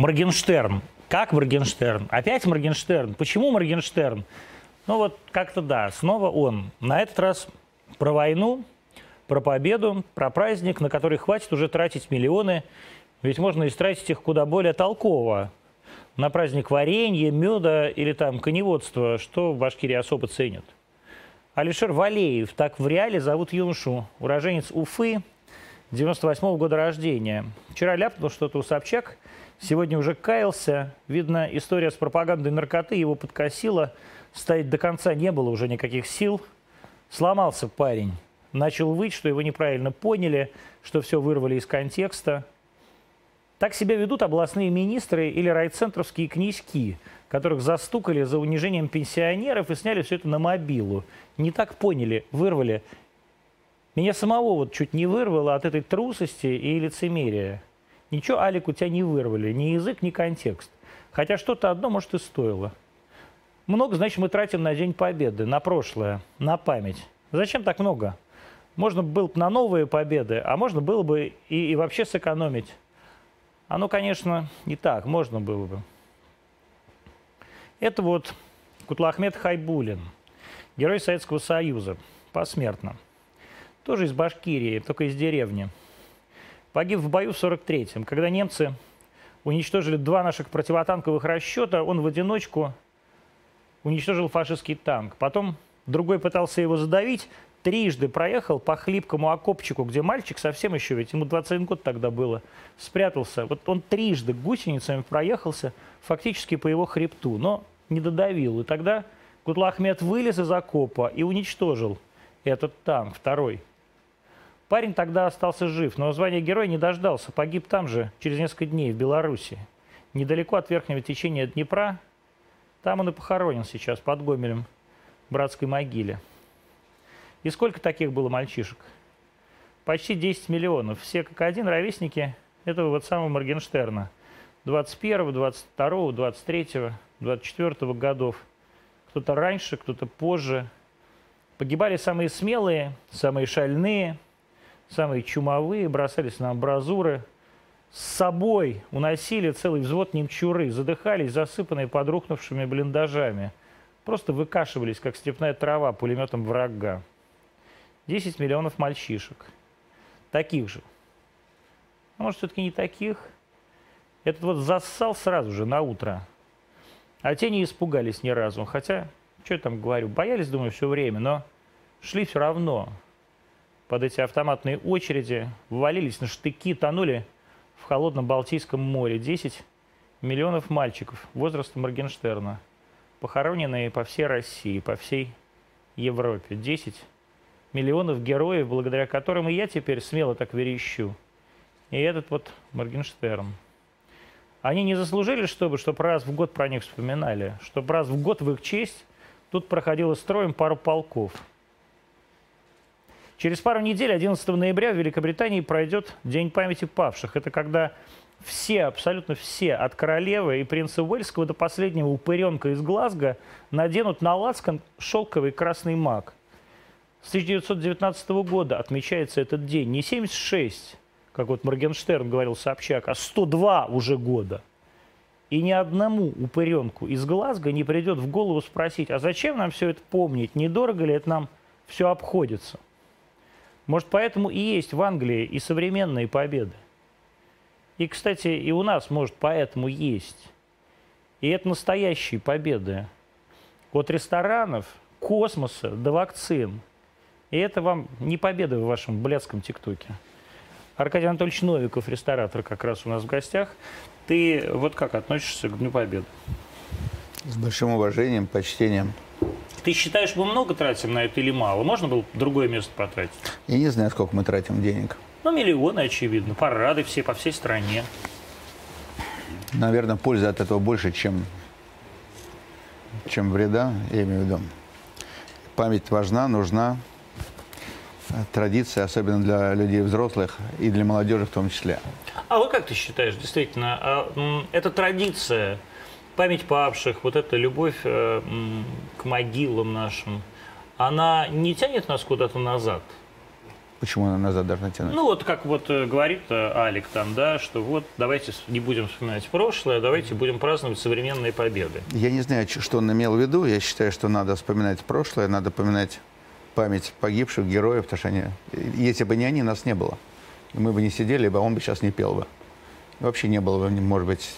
Моргенштерн. Как Моргенштерн? Опять Моргенштерн. Почему Моргенштерн? Ну вот как-то да, снова он. На этот раз про войну, про победу, про праздник, на который хватит уже тратить миллионы, ведь можно истратить их куда более толково. На праздник варенья, меда или там коневодства, что в Башкирии особо ценят. Алишер Валеев, так в реале зовут юношу, уроженец Уфы, 98 -го года рождения. Вчера ляпнул что-то у Собчак, сегодня уже каялся. Видно, история с пропагандой наркоты его подкосила. Стоять до конца не было уже никаких сил. Сломался парень. Начал выть, что его неправильно поняли, что все вырвали из контекста. Так себя ведут областные министры или райцентровские князьки, которых застукали за унижением пенсионеров и сняли все это на мобилу. Не так поняли, вырвали. Меня самого вот чуть не вырвало от этой трусости и лицемерия. Ничего, Алик, у тебя не вырвали, ни язык, ни контекст. Хотя что-то одно, может, и стоило. Много, значит, мы тратим на День Победы, на прошлое, на память. Зачем так много? Можно было бы на новые победы, а можно было бы и, и вообще сэкономить. Оно, конечно, не так, можно было бы. Это вот Кутлахмед Хайбулин, герой Советского Союза, посмертно. Тоже из Башкирии, только из деревни. Погиб в бою в 43-м, когда немцы уничтожили два наших противотанковых расчета, он в одиночку уничтожил фашистский танк. Потом другой пытался его задавить, трижды проехал по хлипкому окопчику, где мальчик совсем еще, ведь ему 21 год тогда было, спрятался. Вот он трижды гусеницами проехался фактически по его хребту, но не додавил. И тогда Кутлахмед вылез из окопа и уничтожил этот танк, второй. Парень тогда остался жив, но звания героя не дождался. Погиб там же, через несколько дней, в Беларуси. Недалеко от верхнего течения Днепра. Там он и похоронен сейчас, под Гомелем, в братской могиле. И сколько таких было мальчишек? Почти 10 миллионов. Все как один ровесники этого вот самого Моргенштерна. 21, 22, 23, 24 годов. Кто-то раньше, кто-то позже. Погибали самые смелые, самые шальные – самые чумовые, бросались на амбразуры, с собой уносили целый взвод немчуры, задыхались, засыпанные подрухнувшими блиндажами. Просто выкашивались, как степная трава, пулеметом врага. 10 миллионов мальчишек. Таких же. А может, все-таки не таких? Этот вот зассал сразу же, на утро. А те не испугались ни разу. Хотя, что я там говорю, боялись, думаю, все время, но шли все равно под эти автоматные очереди, ввалились на штыки, тонули в холодном Балтийском море. 10 миллионов мальчиков возраста Моргенштерна, похороненные по всей России, по всей Европе. 10 миллионов героев, благодаря которым и я теперь смело так верещу. И этот вот Моргенштерн. Они не заслужили, чтобы, чтобы раз в год про них вспоминали, чтобы раз в год в их честь тут проходило строем пару полков – Через пару недель, 11 ноября, в Великобритании пройдет День памяти павших. Это когда все, абсолютно все, от королевы и принца Уэльского до последнего упыренка из Глазго наденут на лацкан шелковый красный маг. С 1919 года отмечается этот день. Не 76, как вот Моргенштерн говорил Собчак, а 102 уже года. И ни одному упыренку из Глазго не придет в голову спросить, а зачем нам все это помнить, недорого ли это нам все обходится. Может, поэтому и есть в Англии и современные победы. И, кстати, и у нас, может, поэтому есть. И это настоящие победы. От ресторанов, космоса до вакцин. И это вам не победа в вашем блядском ТикТоке. Аркадий Анатольевич Новиков, ресторатор, как раз у нас в гостях. Ты вот как относишься к Дню Победы? С большим уважением, почтением. Ты считаешь, мы много тратим на это или мало? Можно было другое место потратить? Я не знаю, сколько мы тратим денег. Ну, миллионы, очевидно. Парады все по всей стране. Наверное, пользы от этого больше, чем, чем вреда, я имею в виду. Память важна, нужна. Традиция, особенно для людей взрослых и для молодежи в том числе. А вот как ты считаешь, действительно, а, эта традиция память павших, вот эта любовь э, к могилам нашим, она не тянет нас куда-то назад? Почему она назад должна тянуть? Ну, вот как вот э, говорит э, Алик там, да, что вот давайте не будем вспоминать прошлое, давайте будем праздновать современные победы. Я не знаю, что он имел в виду. Я считаю, что надо вспоминать прошлое, надо поминать память погибших героев, потому что они, если бы не они, нас не было. Мы бы не сидели а он бы сейчас не пел бы. Вообще не было бы, может быть,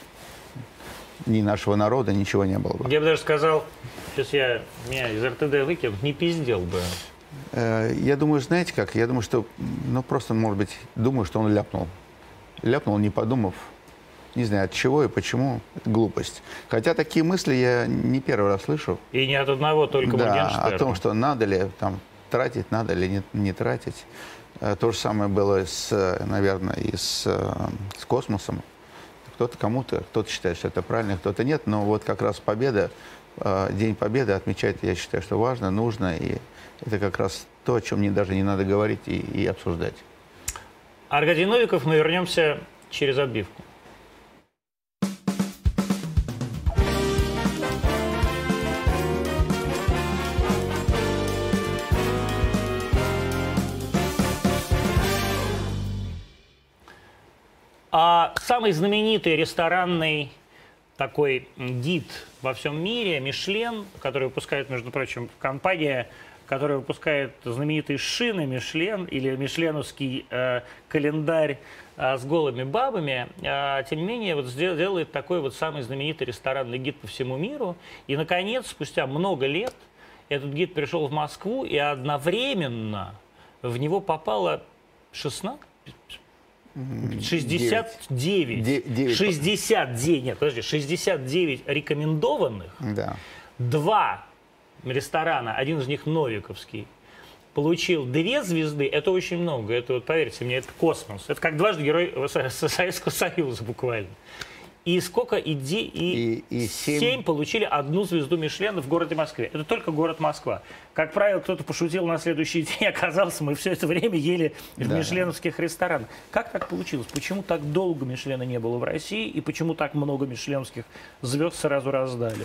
ни нашего народа, ничего не было бы. Я бы даже сказал, сейчас я меня из РТД выкинут, не пиздел бы. Э, Я думаю, знаете как? Я думаю, что, ну, просто, может быть, думаю, что он ляпнул. Ляпнул, не подумав. Не знаю, от чего и почему. Это глупость. Хотя такие мысли я не первый раз слышу. И не от одного только да, о том, что надо ли там тратить, надо ли не, не тратить. Э, То же самое было, с, э, наверное, и с, с космосом. Кто-то кому-то, кто-то считает, что это правильно, кто-то нет. Но вот как раз победа, э, День Победы отмечать, я считаю, что важно, нужно. И это как раз то, о чем мне даже не надо говорить и, и обсуждать. Аркадий Новиков, мы вернемся через отбивку. Самый знаменитый ресторанный такой гид во всем мире, Мишлен, который выпускает, между прочим, компания, которая выпускает знаменитые шины Мишлен или мишленовский э, календарь э, с голыми бабами, э, тем не менее вот делает такой вот самый знаменитый ресторанный гид по всему миру. И, наконец, спустя много лет этот гид пришел в Москву, и одновременно в него попало 16, 69, Де- девять. 69, нет, подожди, 69 рекомендованных, Да. два ресторана, один из них Новиковский, получил две звезды, это очень много, это вот поверьте мне, это космос, это как дважды герой Со- Со- Советского Союза буквально. И сколько и, де- и, И- и семь- семь получили одну звезду Мишлена в городе Москве. Это только город Москва. Как правило, кто-то пошутил на следующий день, оказался, мы все это время ели в Да. мишленовских ресторанах. Как так получилось? Почему так долго Мишлена не было в России и почему так много мишленовских звезд сразу раздали?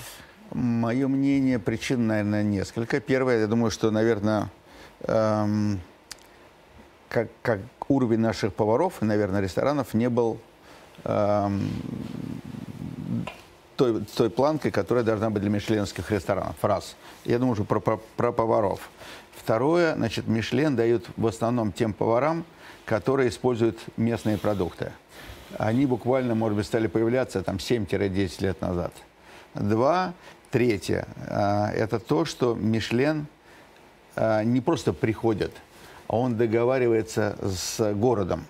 Мое мнение, причин, наверное, несколько. Первое, я думаю, что, наверное, эм, как, как уровень наших поваров и, наверное, ресторанов не был той, той планкой, которая должна быть для мишленских ресторанов. Раз. Я думаю, что про, про, про поваров. Второе, значит, Мишлен дают в основном тем поварам, которые используют местные продукты. Они буквально, может быть, стали появляться там 7-10 лет назад. Два. Третье. а, Это то, что Мишлен а, не просто приходит, а он договаривается с городом.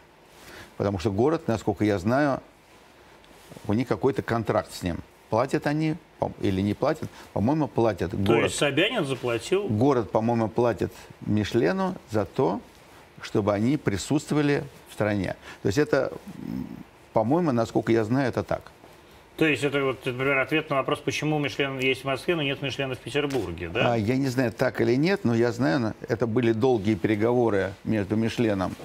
Потому что город, насколько я знаю, у них какой-то контракт с ним. Платят они или не платят? По-моему, платят. То Город, есть Собянин заплатил город, по-моему, платит Мишлену за то, чтобы они присутствовали в стране. То есть это, по-моему, насколько я знаю, это так. То есть это вот, например, ответ на вопрос, почему Мишлен есть в Москве, но нет Мишлена в Петербурге, да? А, я не знаю, так или нет, но я знаю, на- это были долгие переговоры между Мишленом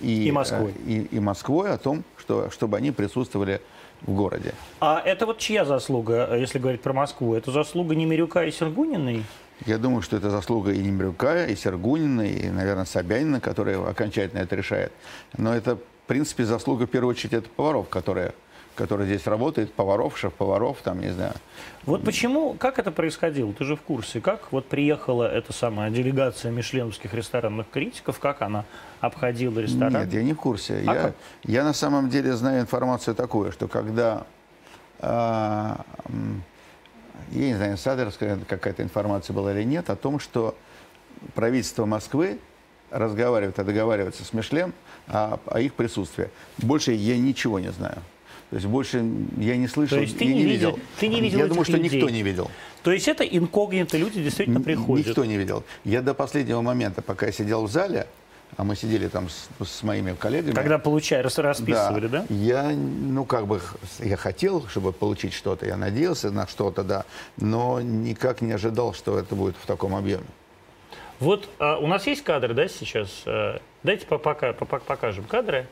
и, И Москвой. э, и, и Москвой о том, что, чтобы они присутствовали в городе. А это вот чья заслуга, если говорить про Москву? Это заслуга Немирюка и Сергуниной? Я думаю, что это заслуга и Немирюка, и Сергунина, и, наверное, Собянина, который окончательно это решает. Но это, в принципе, заслуга, в первую очередь, это поваров, которые, которые здесь работают, поваров, шеф-поваров, там, не знаю. Вот почему, как это происходило? Ты же в курсе, как вот приехала эта самая делегация мишленовских ресторанных критиков, как она обходила ресторан? Нет, я не в курсе. А я, как? я на самом деле знаю информацию такую, что когда, а, м, я не знаю, инсайдерская какая-то информация была или нет, о том, что правительство Москвы разговаривает и договаривается с Мишлем о, о их присутствии. Больше я ничего не знаю. То есть больше я не слышал, То есть ты я не видел- ты не видел Я думаю, что людей? никто не видел. То есть это инкогнито люди действительно Н- приходят? Никто не видел. Я до последнего момента, пока я сидел в зале, а мы сидели там с, с моими коллегами. Когда получали, рас- расписывали, да? Я, ну, как бы, я хотел, чтобы получить что-то, я надеялся на что-то, да, но никак не ожидал, что это будет в таком объеме. Вот а, у нас есть кадры, да, сейчас? А, Дайте по- пока, по- по- покажем кадры.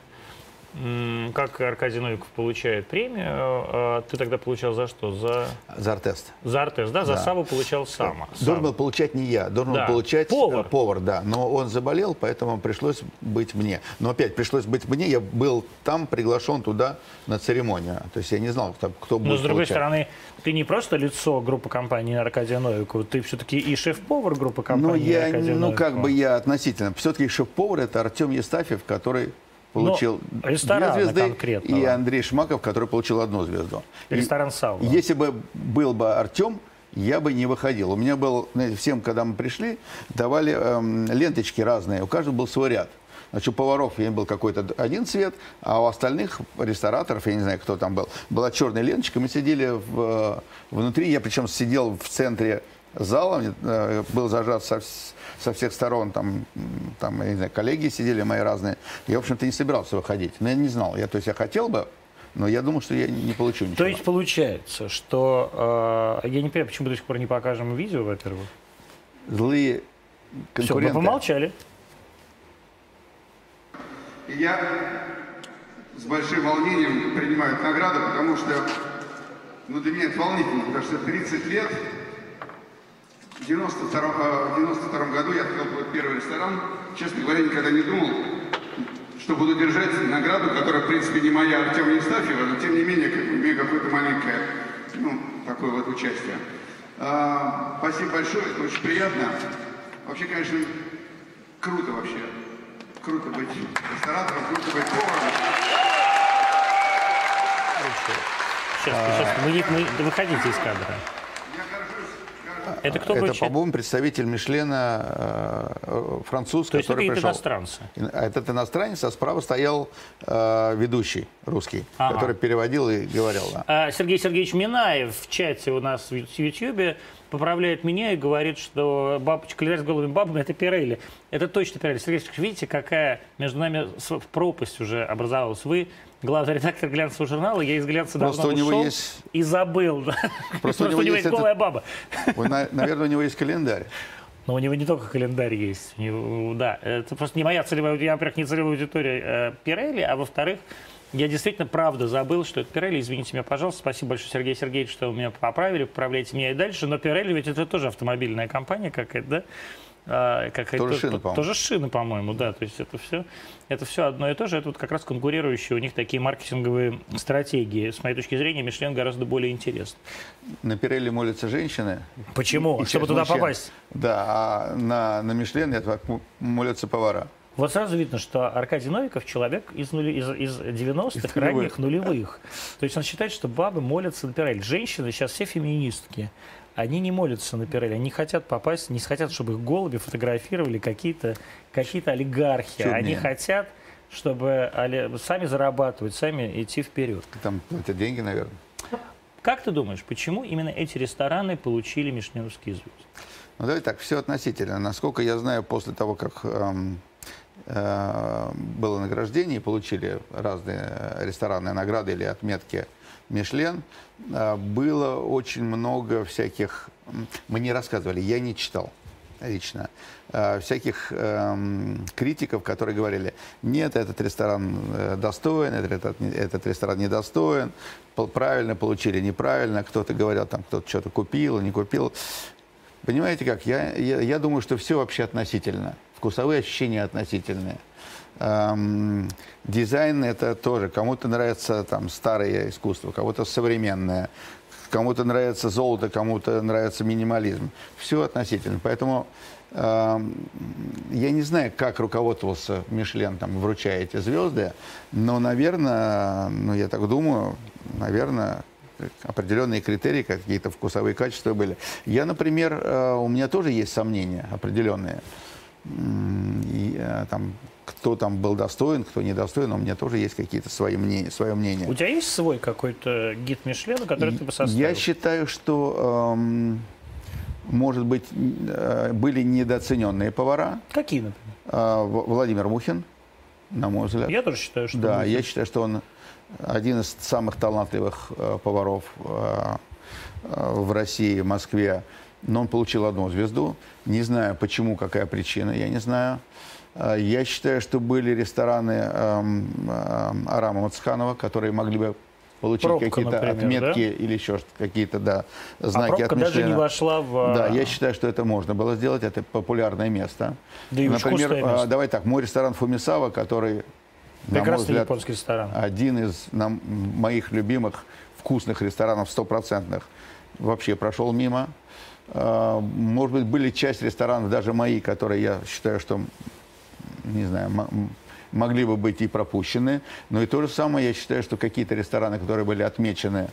Как Аркадий Новиков получает премию, а ты тогда получал за что? За, за артест. За артест, да? За да. Саву получал сам. Должен был получать не я, должен да. был получать повар. Э, повар, да. Но он заболел, поэтому пришлось быть мне. Но опять пришлось быть мне, я был там приглашен туда на церемонию. То есть я не знал, кто, кто будет Но с другой получать. стороны, ты не просто лицо группы компании Аркадия Новикова, ты все-таки и шеф-повар группы компании ну, я, Аркадия Ну, Новикова. как бы я относительно. Все-таки шеф-повар это Артем Естафьев, который получил две звезды, конкретного. и Андрей Шмаков, который получил одну звезду. Ресторан Сауна. Если бы был бы Артем, я бы не выходил. У меня был, знаете, всем, когда мы пришли, давали эм, ленточки разные, у каждого был свой ряд. Значит, у поваров я был какой-то один цвет, а у остальных рестораторов, я не знаю, кто там был, была черная ленточка. Мы сидели в, внутри, я причем сидел в центре зала, э, был зажат со, со всех сторон, там, там, я не знаю, коллеги сидели мои разные. Я, в общем-то, не собирался выходить. Но я не знал. Я, то есть я хотел бы, но я думал, что я не получу ничего. То есть получается, что... Э, я не понимаю, почему до сих пор не покажем видео, во-первых. Злые конкуренты. Все, мы помолчали. Я с большим волнением принимаю награду, потому что ну, для меня это волнительно, потому что 30 лет в 92, 92 году я открыл первый ресторан. Честно говоря, никогда не думал, что буду держать награду, которая, в принципе, не моя Артема Евстафьева, но, тем не менее, как, имею какое-то маленькое, ну, такое вот участие. А, спасибо большое, это очень приятно. Вообще, конечно, круто вообще. Круто быть ресторатором, круто быть поваром. Сейчас, сейчас, вы, вы выходите из кадра. Это кто Это, по-моему, представитель Мишлена э, француз, То есть который это пришел. иностранцы? А Этот иностранец, а справа стоял э, ведущий русский, Ага. который переводил и говорил. Да. А, Сергей Сергеевич Минаев в чате у нас в Ютьюбе поправляет меня и говорит, что бабочка календарь с голыми бабами – это Пирелли. Это точно Пирелли. Сергей Сергеевич, видите, какая между нами пропасть уже образовалась. Вы главный редактор глянцевого журнала, я из глянца Просто давно у него ушел есть- и забыл. да. Просто у него есть голая баба. Наверное, у него есть календарь. Но у него не только календарь есть. У него- да, это просто не моя целевая, я, во-первых, не целевая аудитория э, Пирелли, а во-вторых, я действительно правда забыл, что это Пирелли. Извините меня, пожалуйста. Спасибо большое, Сергей Сергеевич, что вы меня поправили, поправляйте меня и дальше. Но Пирелли ведь это тоже автомобильная компания какая-то, да? А, какая-то- Тоже шины, то- по-моему. Тоже шины, по-моему, да. То есть это все, это все одно и то же. Это вот как раз конкурирующие у них такие маркетинговые стратегии. С моей точки зрения, Мишлен гораздо более интересен. На Пирелли молятся женщины. Почему? и Чтобы туда мужчин. попасть. Да, а на, на Мишлен это молятся повара. Вот сразу видно, что Аркадий Новиков человек из, нули, из, из 90-х, Из нулевых. ранних нулевых. То есть он считает, что бабы молятся на Пирелли. Женщины сейчас все феминистки. Они не молятся на Пирелли, они хотят попасть, не хотят, чтобы их голуби фотографировали какие-то какие олигархи. Чудные. Они хотят, чтобы сами зарабатывать, сами идти вперед. Там это деньги, наверное. Как ты думаешь, почему именно эти рестораны получили мишленовские звезды? Ну, давайте так, все относительно. Насколько я знаю, после того, как эм, э, было награждение получили разные ресторанные награды или отметки Мишлен, э, было очень много всяких... Мне рассказывали, я не читал лично, э, всяких эм, критиков, которые говорили, нет, этот ресторан э, достоин, этот, этот, ресторан недостоин, правильно получили, неправильно, кто-то говорил, там кто-то что-то купил, не купил. Понимаете как? Я, я, я думаю, что все вообще относительно. Вкусовые ощущения относительные. Эм, дизайн это тоже. Кому-то нравится там старое искусство, кому-то современное, кому-то нравится золото, кому-то нравится минимализм. Все относительно. Поэтому эм, я не знаю, как руководствовался Мишлен, там, вручая эти звезды, но, наверное, ну, я так думаю, наверное, определенные критерии, какие-то вкусовые качества были. Я, например, э, у меня тоже есть сомнения определенные. И, э, там, кто там был достоин, кто недостоин, у меня тоже есть какие-то свои мнения, свое мнение. У тебя есть свой какой-то гид Мишлена, который ты бы составил? Я считаю, что, эм, может быть, э, были недооцененные повара. Какие, например? Э, Владимир Мухин, на мой взгляд. Я тоже считаю, что... Да, Мухин. я считаю, что он один из самых талантливых э, поваров э, э, в России, в Москве. Но он получил одну звезду. Не знаю, почему, какая причина, я не знаю. А, Я считаю, что были рестораны эм, эм, Арама Мацханова, которые могли бы получить Пробка, какие-то отметки да? или еще какие-то да, А знаки пробка от даже не вошла в... Да, а, я считаю, что это можно было сделать. Это популярное место. Да и Например, а, место. давай так, мой ресторан Фумисава, который, на мой Прекрасный взгляд, японский ресторан. один из нам, моих любимых вкусных ресторанов стопроцентных, вообще прошел мимо. А, Может быть, были часть ресторанов, даже мои, которые я считаю, что, не знаю, могли бы быть и пропущены. Но и то же самое, я считаю, что какие-то рестораны, которые были отмечены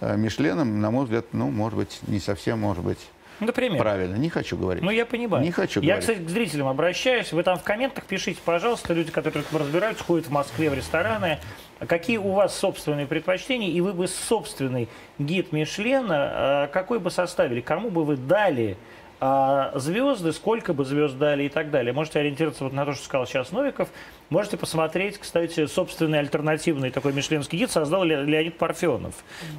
э, Мишленом, на мой взгляд, ну, может быть, не совсем, может быть, Например. правильно. Не хочу говорить. Ну, я понимаю. Не хочу Я, говорить. кстати, к зрителям обращаюсь. Вы там в комментах пишите, пожалуйста, люди, которые разбираются, ходят в Москве в рестораны. Какие у вас собственные предпочтения? И вы бы собственный гид Мишлена, э, какой бы составили? Кому бы вы дали а, звезды, сколько бы звезд дали и так далее. Можете ориентироваться вот на то, что сказал сейчас Новиков. Можете посмотреть, кстати, собственный альтернативный такой мишленский гид создал Ле- Леонид Парфенов.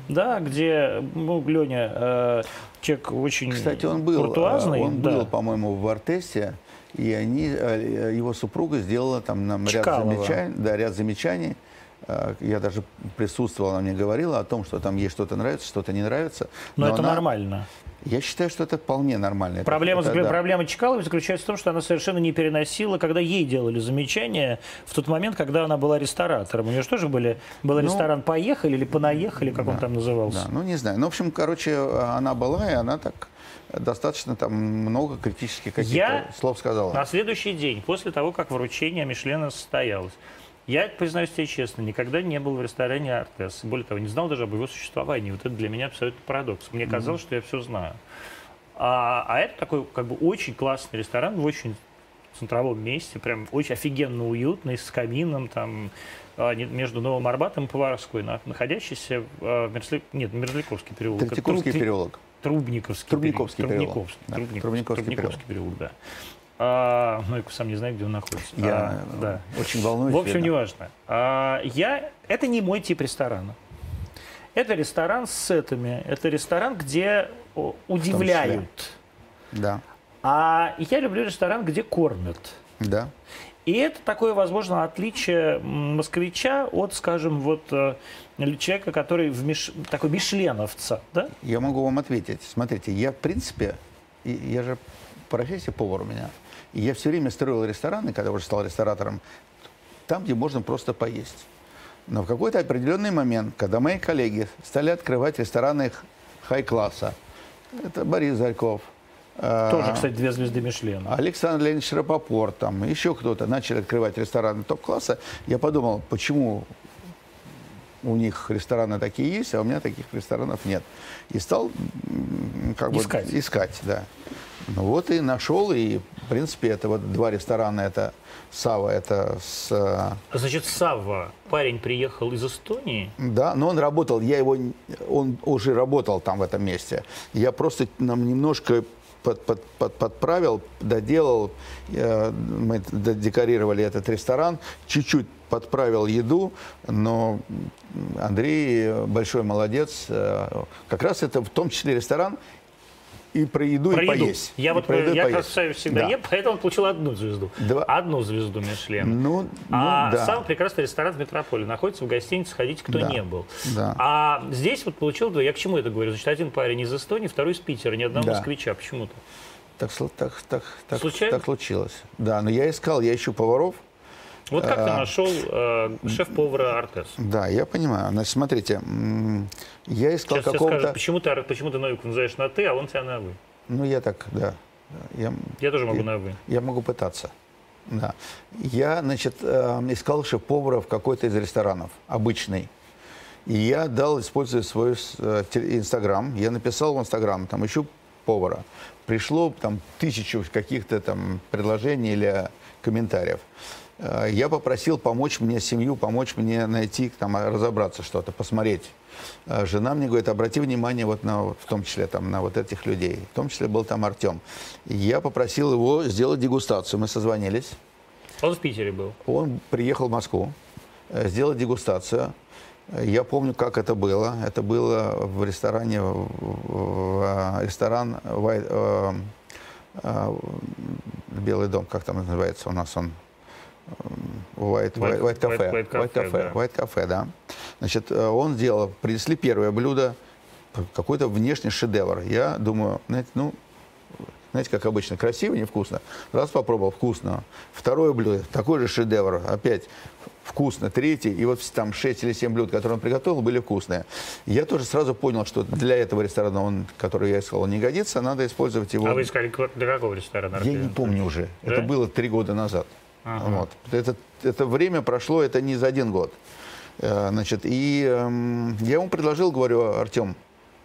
Да, где, ну, Леня, э, человек очень Кстати, он был, куртуазный. э, он да. был, по-моему, в Артесте, и они, э, его супруга сделала там нам ряд замечаний, да, ряд замечаний. Э, Я даже присутствовал, она мне говорила о том, что там ей что-то нравится, что-то не нравится. Но, это она- нормально. Я считаю, что это вполне нормально. Проблема, это да. проблема Чкаловой заключается в том, что она совершенно не переносила, когда ей делали замечания в тот момент, когда она была ресторатором. У нее же тоже были, был Ну, ресторан «Поехали» или «Понаехали», как он там назывался. Да, ну не знаю. Ну, в общем, короче, она была, и она так достаточно там много критических каких-то Я- слов сказала. На следующий день, после того, как вручение Мишлена состоялось, я, признаюсь тебе честно, никогда не был в ресторане «Артес». Более того, не знал даже об его существовании. Вот это для меня абсолютно парадокс. Мне казалось, что я все знаю. А, а это такой как бы очень классный ресторан в очень центровом месте, прям очень офигенно уютный, с камином там а, между Новым Арбатом и Поварской, на- находящийся в а, Мерзли- нет, Мерзляковский переулок. это Третьяковский Тру- переулок. Трубниковский, Трубниковский переулок. переулок. Трубниковский, Да, Трубниковский, Трубниковский Трубниковский переулок, да. А, ну, я сам не знаю, где он находится. Я А, да. очень волнуюсь. В общем, неважно. А, я, это не мой тип ресторана. Это ресторан с сетами. Это ресторан, где удивляют. Да, А я люблю ресторан, где кормят. да. И это такое, возможно, отличие москвича от, скажем, вот э, человека, который в Миш... такой мишленовца, да? Я могу вам ответить. Смотрите, я в принципе, я же по профессии повар у меня, и я все время строил рестораны, когда уже стал ресторатором, там, где можно просто поесть. Но в какой-то определенный момент, когда мои коллеги стали открывать рестораны хай-класса, это Борис Зарьков, э, Тоже, кстати, две звезды Мишлена. Александр Леонидович Рапопорт, там, еще кто-то начали открывать рестораны топ-класса, я подумал, почему у них рестораны такие есть, а у меня таких ресторанов нет. И стал как Искать. бы искать, да. Ну вот и нашел, и в принципе это вот два ресторана, это Сава, это с... э, Значит, Савва, парень приехал из Эстонии. Да, но он работал, я его, он уже работал там в этом месте. Я просто нам немножко под- под- под- подправил, доделал, э, мы декорировали этот ресторан, чуть-чуть подправил еду, но Андрей большой молодец. э, Как раз это в том числе ресторан и про еду, Про и еду. поесть. Я И вот про еду, я красавец всегда Да. ем, поэтому он получил одну звезду. Два. Одну звезду Мишлена. Ну, ну, а да. самый прекрасный ресторан в метрополе находится в гостинице «Ходите, кто Да. не был». Да. А здесь вот получил, я к чему это говорю? Значит, один парень из Эстонии, второй из Питера, ни одного Да. москвича. Почему-то. Так, так, так, так, Случайно? так случилось. Да, но я искал, я ищу поваров. Вот как А. ты нашел э, шеф-повара Артес? Да, я понимаю. Значит, смотрите, я искал Сейчас какого-то... скажут, почему ты, почему ты Новику называешь на «ты», а он тебя на «вы». Ну, я так, да. Я, Я тоже могу Я- на «вы». я могу пытаться. Да. Я, значит, э, искал шеф-повара в какой-то из ресторанов, обычный. И я дал, используя свой э, Инстаграм, я написал в Инстаграм, там, ищу повара. Пришло там тысячу каких-то там предложений или комментариев. Э, Я попросил помочь мне семью, помочь мне найти, там, разобраться что-то, посмотреть. Э, Жена мне говорит, обрати внимание вот на, в том числе там, на вот этих людей. В том числе был там Артем. Я попросил его сделать дегустацию. Мы созвонились. Он в Питере был. Он приехал в Москву, э, сделать дегустацию. Я помню, как это было. Это было в ресторане, в, в- ресторан Белый дом, как там называется у нас он? White, White, White Cafe. White, White Cafe, да. White Cafe, да. Значит, э, он сделал, принесли первое блюдо, какой-то внешний шедевр. Я думаю, знаете, ну, знаете, как обычно, красиво, невкусно. Раз попробовал, вкусно. Второе блюдо, такой же шедевр, опять вкусно. Третий, и вот там 6 или 7 блюд, которые он приготовил, были вкусные. Я тоже сразу понял, что для этого ресторана, он, который я искал, он не годится, надо использовать его. А вы искали для какого ресторана? Я не помню уже. Да? Это было три года назад. Ага. Вот. Это, это время прошло, это не за один год. Э, Значит, и эм, я ему предложил, говорю, Артем,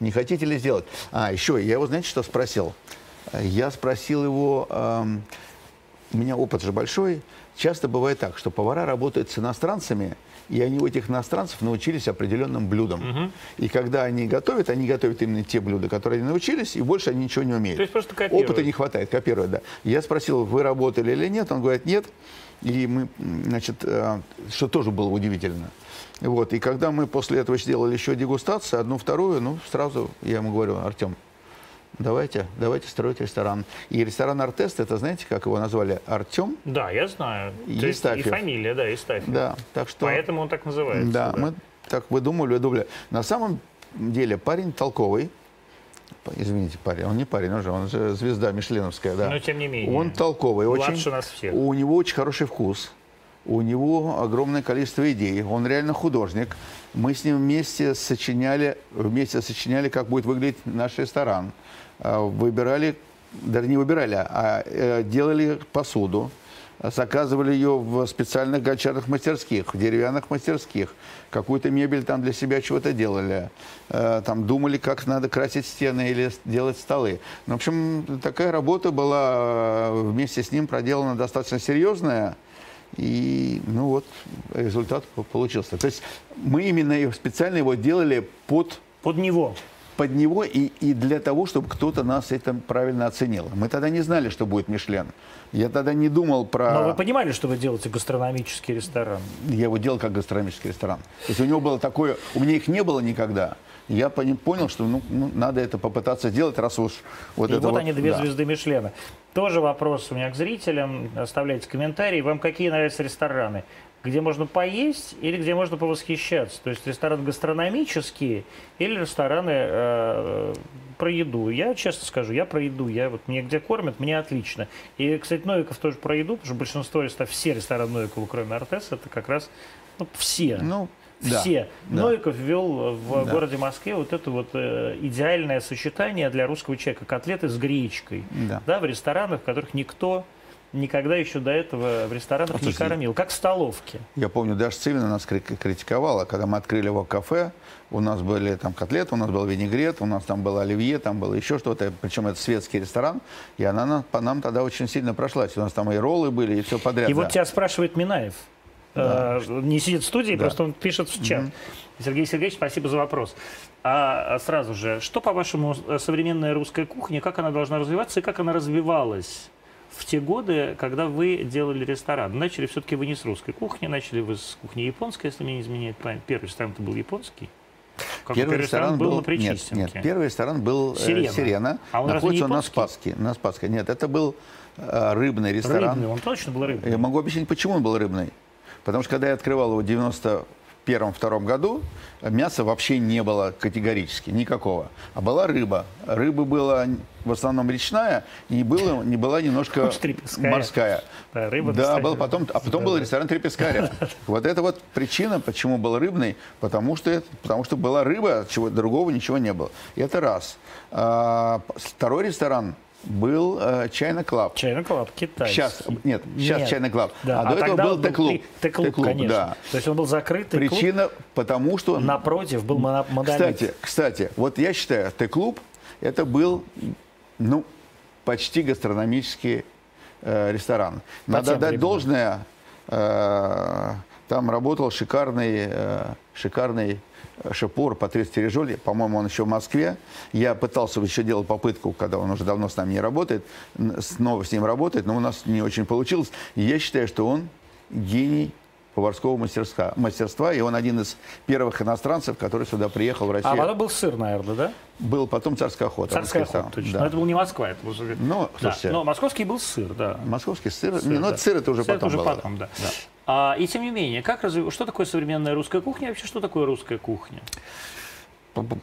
не хотите ли сделать? А, еще, я его, знаете, что спросил? Я спросил его, эм, у меня опыт же большой, часто бывает так, что повара работают с иностранцами, и они у этих иностранцев научились определенным блюдам. И когда они готовят, они готовят именно те блюда, которые они научились, и больше они ничего не умеют. То есть просто копируют. Опыта не хватает, копируют, да. Я спросил, вы работали или нет, он говорит, нет. И мы, значит, э, что тоже было удивительно. Вот, и когда мы после этого сделали еще дегустацию, одну, вторую, ну, сразу я ему говорю, Артем, давайте, давайте строить ресторан. И ресторан Артест, это знаете, как его назвали? Артем? Да, я знаю. Есть и фамилия, да, Истафьев. Да, так что... Поэтому он так называется. Да, мы так выдумывали, выдумывали. На самом деле парень толковый. Извините, парень, он не парень уже, он же звезда мишленовская, да. Но тем не менее. Он толковый, Младше очень. нас всех. У него очень хороший вкус. У него огромное количество идей. Он реально художник. Мы с ним вместе сочиняли, вместе сочиняли, как будет выглядеть наш ресторан. А, Выбирали, даже не выбирали, а э, делали посуду. Заказывали ее в специальных гончарных мастерских, в деревянных мастерских. Какую-то мебель там для себя чего-то делали. Э, Там думали, как надо красить стены или делать столы. Ну, в общем, такая работа была э, вместе с ним проделана достаточно серьезная. И, ну вот, результат по- получился. То есть мы именно специально его делали под Под него. Под него и, и для того, чтобы кто-то нас это правильно оценил. Мы тогда не знали, что будет Мишлен. Я тогда не думал про... Но вы понимали, что вы делаете гастрономический ресторан? Я его делал как гастрономический ресторан. То есть у него было такое... У меня их не было никогда. Я понял, что ну, ну, надо это попытаться сделать, раз уж вот И это вот они, две да. звезды Мишлена. Тоже вопрос у меня к зрителям. Оставляйте комментарии. Вам какие нравятся рестораны? Где можно поесть или где можно повосхищаться? То есть рестораны гастрономические или рестораны э, про еду? Я честно скажу, я про еду. Я, вот, мне где кормят, мне отлично. И, кстати, Новиков тоже про еду, потому что большинство ресторанов, все рестораны Новикова, кроме Артес, это как раз ну, все. Ну, да, Все. да. Новиков ввел в Да. городе Москве вот это вот э, идеальное сочетание для русского человека. Котлеты с гречкой. Да. в ресторанах, в которых никто никогда еще до этого в ресторанах не Слушайте, кормил. Как в столовке. Я помню, даже Цивина нас кри- критиковала, когда мы открыли его кафе, у нас были там котлеты, у нас был винегрет, у нас там было оливье, там было еще что-то, причем это светский ресторан, и она на- по нам тогда очень сильно прошлась. У нас там и роллы были, и все подряд. И да. вот тебя спрашивает Минаев. Э, не сидит в студии, Да. просто он пишет в чат. Сергей Сергеевич, спасибо за вопрос. А а сразу же, что, по-вашему, современная русская кухня, как она должна развиваться и как она развивалась в те годы, когда вы делали ресторан? Начали все-таки вы не с русской кухни, начали вы с кухни японской, если мне не изменяет память. Первый ресторан-то был японский. Как Первый ресторан был, на нет, Причистенке. нет, первый ресторан был э, Сирена. Сирена. А он Находится он на? Спаске. На Спаске. Нет, это был э, рыбный ресторан. Рыбный, он точно был рыбный. Я могу объяснить, почему он был рыбный. Потому что когда я открывал его в 91-2 году, мяса вообще не было категорически, никакого. А была рыба. Рыба была в основном речная, и было, не была немножко морская. Да, рыба Да, был потом, а потом Да, был да. ресторан Трепескаря. Вот это вот причина, почему был рыбный, потому что, потому что была рыба, чего другого ничего не было. Это раз. А, второй ресторан был э, China Club. Клаб китайский. Сейчас, нет, сейчас Нет. клаб. Да, а, до этого был Т-клуб. Т-клуб, конечно. да. То есть он был закрытый клуб. Причина, потому что... Напротив был моно- монолит. Кстати, кстати, вот я считаю, Т-клуб это был, ну, почти гастрономический э, ресторан. Надо отдать временам. должное, э, там работал шикарный, э, шикарный шепур Патрис Тережоли, по-моему, он еще в Москве. Я пытался еще делать попытку, когда он уже давно с нами не работает, снова с ним работать, но у нас не очень получилось. Я считаю, что он гений поварского мастерства, мастерства, и он один из первых иностранцев, который сюда приехал в Россию. А потом был сыр, наверное, да? Был потом царская охота. Царская охота, точно. Да. Но это был не Москва, это был... Ну, да. слушайте, Но московский был сыр, да. московский сыр, Сыр, не, ну да. это сыр это уже Сыр потом уже было. потом, да. А, и тем не менее, как что такое современная русская кухня? И Вообще, что такое русская кухня?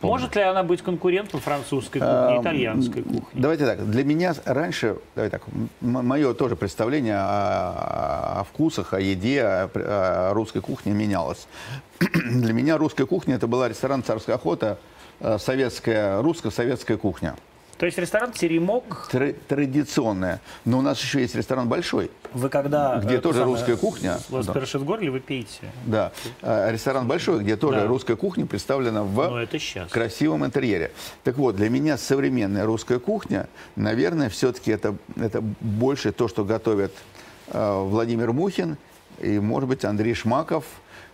Может ли она быть конкурентом французской кухни, Эм, итальянской кухни? Давайте так. Для меня раньше, давай так, мое тоже представление о, о вкусах, о еде, о, о русской кухне менялось. Для меня русская кухня это была ресторан «Царская охота», э, советская, русско-советская кухня. То есть ресторан «Теремок», Тра- традиционная. Но у нас еще есть ресторан большой. вы когда... Где э, тоже самое, русская кухня, У вас да. в горле, вы пейте. Да. Э, Ресторан большой, где тоже Да. русская кухня представлена в сейчас. красивом интерьере. Так вот, для меня современная русская кухня, наверное, все-таки это, это больше то, что готовят э, Владимир Мухин и, может быть, Андрей Шмаков,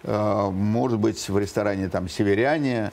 э, может быть, в ресторане там «Северяне»,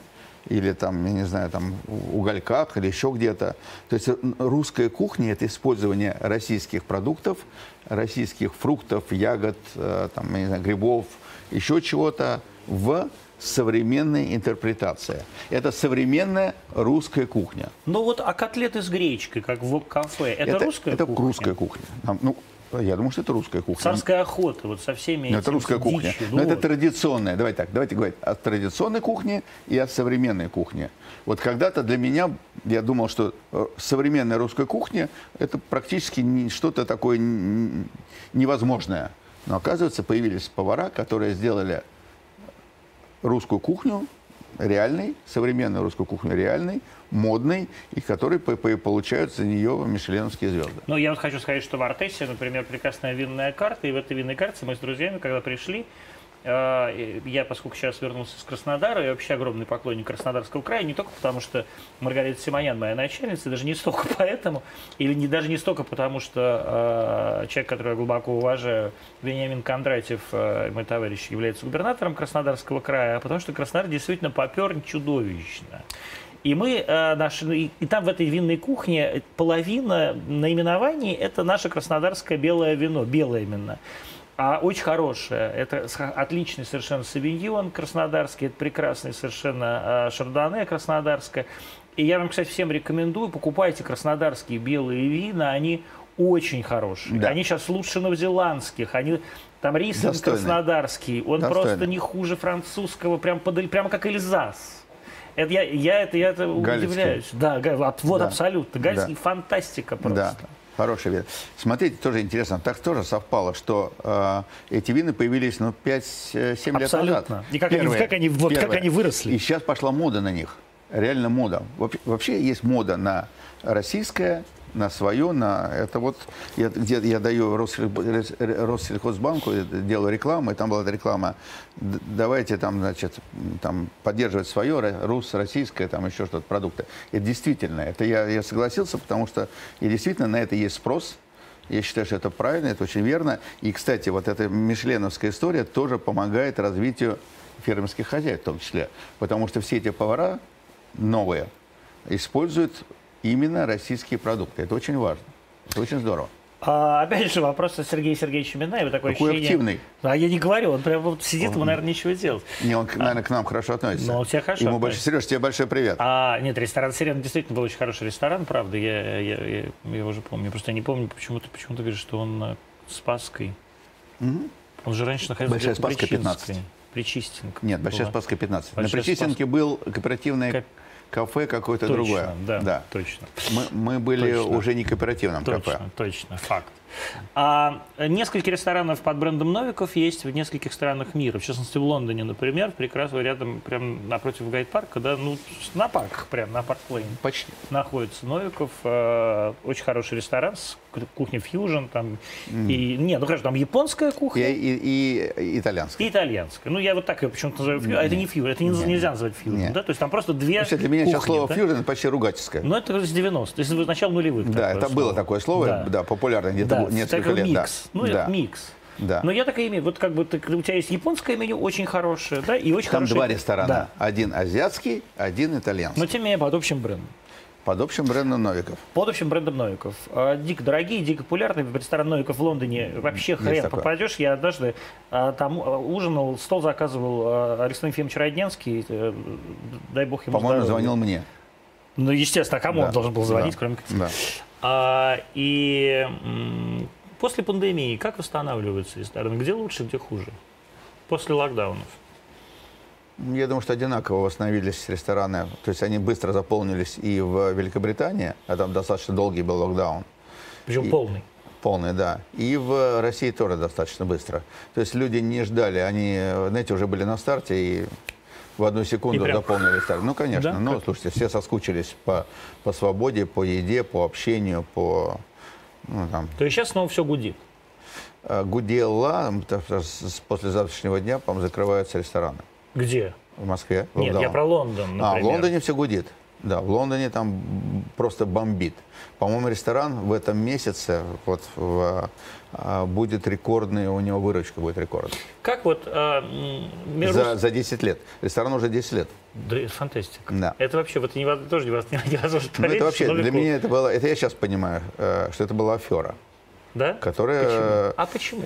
или там, я не знаю, там угольках или еще где-то. То есть р- русская кухня – это использование российских продуктов, российских фруктов, ягод, э, там, я не знаю, грибов, еще чего-то в современной интерпретации. Это современная русская кухня. Ну вот, а котлеты с гречкой, как в кафе, это, русская это кухня? русская кухня. Там, ну, я думаю, что это русская кухня. Царская охота, вот со всеми Ну, это этими русская кухня. дичью, Но ну это вот. традиционная. Давайте так, давайте говорить о традиционной кухне и о современной кухне. Вот когда-то для меня, я думал, что э, современная русская кухня – это практически не- что-то такое невозможное. Но оказывается, появились повара, которые сделали русскую кухню реальной, современную русскую кухню реальной, модной, и по- получают за нее мишленовские звезды. Ну, я вот хочу сказать, что в Артесе, например, прекрасная винная карта, и в этой винной карте мы с друзьями, когда пришли, я, поскольку сейчас вернулся из Краснодара, я вообще огромный поклонник Краснодарского края, не только потому, что Маргарита Симонян моя начальница, даже не столько поэтому, или не, даже не столько потому, что э, человек, которого я глубоко уважаю, Вениамин Кондратьев, э, мой товарищ, является губернатором Краснодарского края, а потому что Краснодар действительно попер чудовищно. И мы э, наши, и, и там в этой винной кухне половина наименований это наше краснодарское белое вино, белое именно. А очень хорошее. Это отличный совершенно савиньон краснодарский, это прекрасный совершенно э, шардоне краснодарское. И я вам, кстати, всем рекомендую, покупайте краснодарские белые вина, они очень хорошие. Да. Они сейчас лучше новозеландских, они там рисовый Достойные. краснодарский, он Достойные. просто не хуже французского, прям, под- прямо как Эльзас. Это я, я это, я это Галицкий. удивляюсь. Да, вот Да. абсолютно. Гальский Да. фантастика просто. Да, хороший вид. Смотрите, тоже интересно, так тоже совпало, что э, эти вины появились ну, 5-7 лет Абсолютно. назад. И как они- как они- вот как они выросли. И сейчас пошла мода на них. Реально мода. Вообще есть мода на российское, на свое, на это вот я, где я даю Россель- Россельхозбанку, делаю рекламу, и там была реклама. Давайте там, значит, там поддерживать свое, рус, российское, там еще что-то, продукты. Это действительно, это я, я согласился, потому что и действительно на это есть спрос. Я считаю, что это правильно, это очень верно. И, кстати, вот эта мишленовская история тоже помогает развитию фермерских хозяйств в том числе. Потому что все эти повара новые используют именно российские продукты. Это очень важно. Это очень здорово. А, опять же, вопрос от Сергея Сергеевича Минаева. Такое Какой ощущение... активный. А я не говорю, он прям вот сидит, ему, наверное, нечего делать. Не, он, наверное, к нам хорошо относится. Ну, он тебя хорошо Ему относится. большой, Сереж, тебе большой привет. А, нет, ресторан «Сирена» действительно был очень хороший ресторан, правда, я, я, я, я его уже помню. Просто я не помню, почему ты почему ты говоришь, что он на Спасской. Он же раньше находился Большая Причистинской. 15. Причистенко. Нет, Большая была. Спасская 15. Большая На Причистенке был кооперативное Ка- кафе какое-то другое. Да, точно. Мы, мы были Точно. уже не кооперативном Точно, кафе. точно, факт. А, несколько ресторанов под брендом Новиков есть в нескольких странах мира. В частности, в Лондоне, например, прекрасно рядом, прям напротив гайд-парка, да, ну, на парках, прям на парк-лейн Почти. находится Новиков. э, очень хороший ресторан с кухней фьюжн. Там, и, не, ну, конечно, там японская И, кухня. и, и итальянский. И итальянская. Ну, я вот так ее почему-то называю фьюжн. А это не фьюжн, это не, Не. нельзя назвать фьюжн, Не. да? То есть там просто две Вообще, для меня сейчас кухни, слово да? фьюжн это почти ругательское. Ну, это с 90 если вы начало нулевых. да, это слово. было такое слово, Да. да, популярное где-то Да, бу- несколько лет. да. микс. Ну, да. это микс. Да. Но я так и имею. Вот как бы ты- у тебя есть японское меню, очень хорошее, да, и очень Там хорошее. два ресторана. Да. Один азиатский, один итальянский. Но тем не менее под общим брендом. Под общим брендом Новиков. Под общим брендом Новиков. А, дико дорогие, дико популярные. В ресторан Новиков в Лондоне вообще хрен такое. попадешь. Я однажды а, там а, ужинал, стол заказывал Александр Ефимович Родненский. э, дай бог ему По-моему, звонил мне. Ну, естественно, а кому Да. он должен был звонить, Да. кроме... Да. А, и после пандемии как восстанавливаются рестораны? Где лучше, где хуже? После локдаунов. Я думаю, что одинаково восстановились рестораны. То есть они быстро заполнились и в Великобритании, а там достаточно долгий был локдаун. Причем И- полный. Полный, да. И в России тоже достаточно быстро. То есть люди не ждали, они, знаете, уже были на старте и в одну секунду И прям- заполнили старт. Ну, конечно. Да? Ну, слушайте, все соскучились по, по свободе, по еде, по общению, по... Ну, там, То есть сейчас снова все гудит. э, гудела, после завтрашнего дня, по-моему, закрываются рестораны. Где? В Москве. Нет, локдаун. я про Лондон, например. А, в Лондоне все гудит. Да, в Лондоне там просто бомбит. По-моему, ресторан в этом месяце вот, в, а, будет рекордный, у него выручка будет рекордная. Как вот а, между- За, за 10 лет. Ресторан уже 10 лет. Да, это фантастика. Да. Это вообще вот невозможно, тоже невозможно, невозможно Ну, поверить, это вообще, для меня это было, это я сейчас понимаю, э, что это была афера, Да? которая Почему? А почему?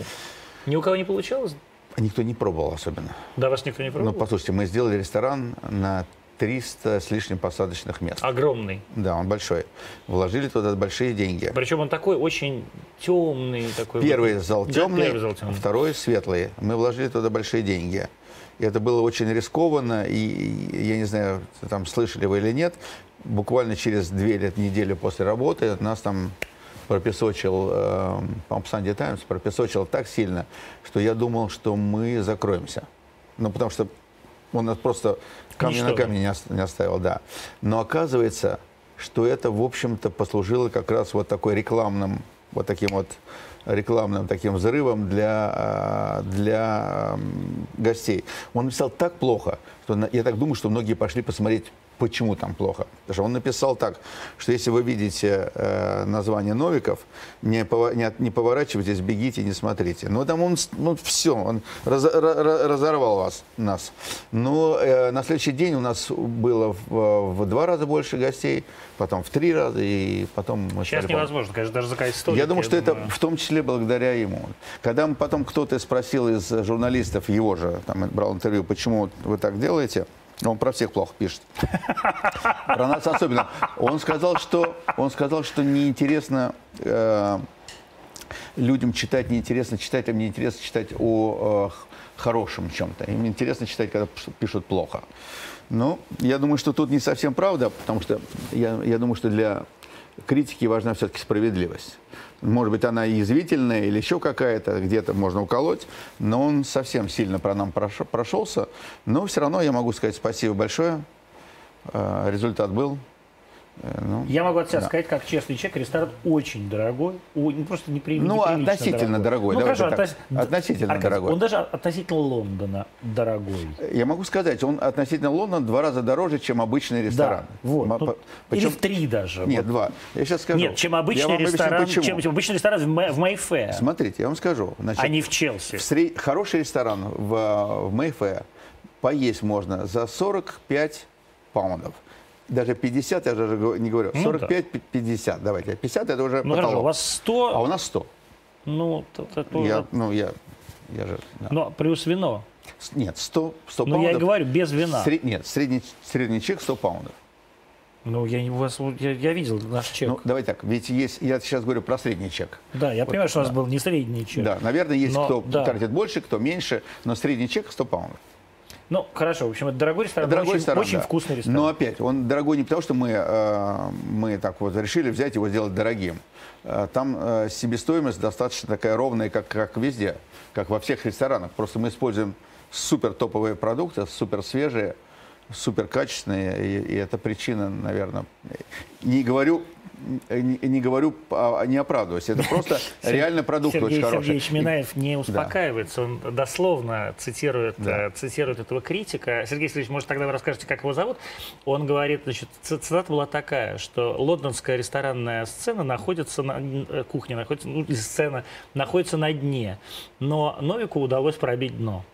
Ни у кого не получалось? никто не пробовал особенно. Да, вас никто не Ну, пробовал? послушайте, мы сделали ресторан на 300 с лишним посадочных мест. Огромный. Да, он большой. Вложили туда большие деньги. Причем он такой очень темный. Такой Первый зал Да, темный, первый зал темный. второй светлый. Мы вложили туда большие деньги. И это было очень рискованно, и, я не знаю, там слышали вы или нет, буквально через две лет недели после работы нас там пропесочил, э, Sunday Times, пропесочил так сильно, что я думал, что мы закроемся. Ну, потому что он нас просто камня на камне не оставил, да. Но оказывается, что это, в общем-то, послужило как раз вот такой рекламным, вот таким вот рекламным таким взрывом для, а, для гостей. Он написал так плохо, что я так думаю, что многие пошли посмотреть, почему там плохо. Потому что он написал так, что если вы видите э, название Новиков, не, пова- не, от- не поворачивайтесь, бегите, не смотрите. Ну, там он, ну, все, он раз- ра- ра- разорвал вас, нас. Но э, на следующий день у нас было в, в два раза больше гостей, потом в три раза, и потом... мы Сейчас невозможно, конечно, даже заказать столик. я думаю, что это думаю. в том числе благодаря ему. Когда потом кто-то спросил из журналистов, его же, там брал интервью, почему вы так делаете, он про всех плохо пишет. Про нас особенно. Он сказал, что, он сказал, что неинтересно э, людям читать, неинтересно читателям, неинтересно читать о э, хорошем чем-то. Им интересно читать, когда пишут плохо. Ну, я думаю, что тут не совсем правда, потому что я, я думаю, что для критики важна все-таки справедливость. Может быть, она язвительная или еще какая-то, где-то можно уколоть, но он совсем сильно про нам прошел- прошелся. Но все равно я могу сказать спасибо большое. Э, Результат был. Э, ну, Я могу от себя Да. сказать, как честный человек, ресторан очень дорогой, о- ну, просто непри- Ну, неприлично относительно дорогой, Ну, давайте хорошо, относ- Относительно Аркадий, дорогой. Он даже относительно Лондона дорогой. Я могу сказать, он относительно Лондона два раза дороже, чем обычный ресторан. Да, вот. М- Ну, по- Или причем- в три даже. Нет, вот. два. Я сейчас скажу. Нет, чем обычный объясню, ресторан, почему. чем, чем обычный ресторан в, Мэ- в Мэйфэ, Смотрите, я вам скажу. Значит, а не в Челси. в сред- Хороший ресторан в, в Мэйфэ поесть можно за 45 паундов. Даже 50, я даже не говорю. Ну 45-50, давайте. 50 это уже Ну хорошо, потолок. у вас 100, А у нас 100. ну, т- т- то- Я, ну, я, я же... да. но плюс вино. Нет, 100, 100 Ну, паундов. я и говорю, без вина. Сред- Нет, средний, средний чек 100 паундов. Ну, я, не- у вас, я, я видел наш чек. Ну, давай так, ведь есть, я сейчас говорю про средний чек. да, я понимаю, что у вас был не средний чек. Да, наверное, есть Но, кто да. тратит больше, кто меньше, но средний чек 100 паундов. Ну, хорошо, в общем, это дорогой ресторан, Дорогой очень, ресторан, очень да. вкусный ресторан. Но опять, он дорогой не потому, что мы, э, мы так вот решили взять его сделать дорогим. Э, Там э, себестоимость достаточно такая ровная, как, как везде, как во всех ресторанах. Просто мы используем супер топовые продукты, супер свежие, супер качественные, и, и это причина, наверное, не говорю, не, не говорю, а, не оправдываюсь. Это просто реально продукт Сергей очень хороший. Сергеевич И- Минаев не успокаивается, он дословно цитирует, Да. э, цитирует этого критика. Сергей Сергеевич, может, тогда вы расскажете, как его зовут? Он говорит, значит, цитата была такая, что лондонская ресторанная сцена находится на э, кухня, находится, ну, сцена находится на дне, но Новику удалось пробить дно.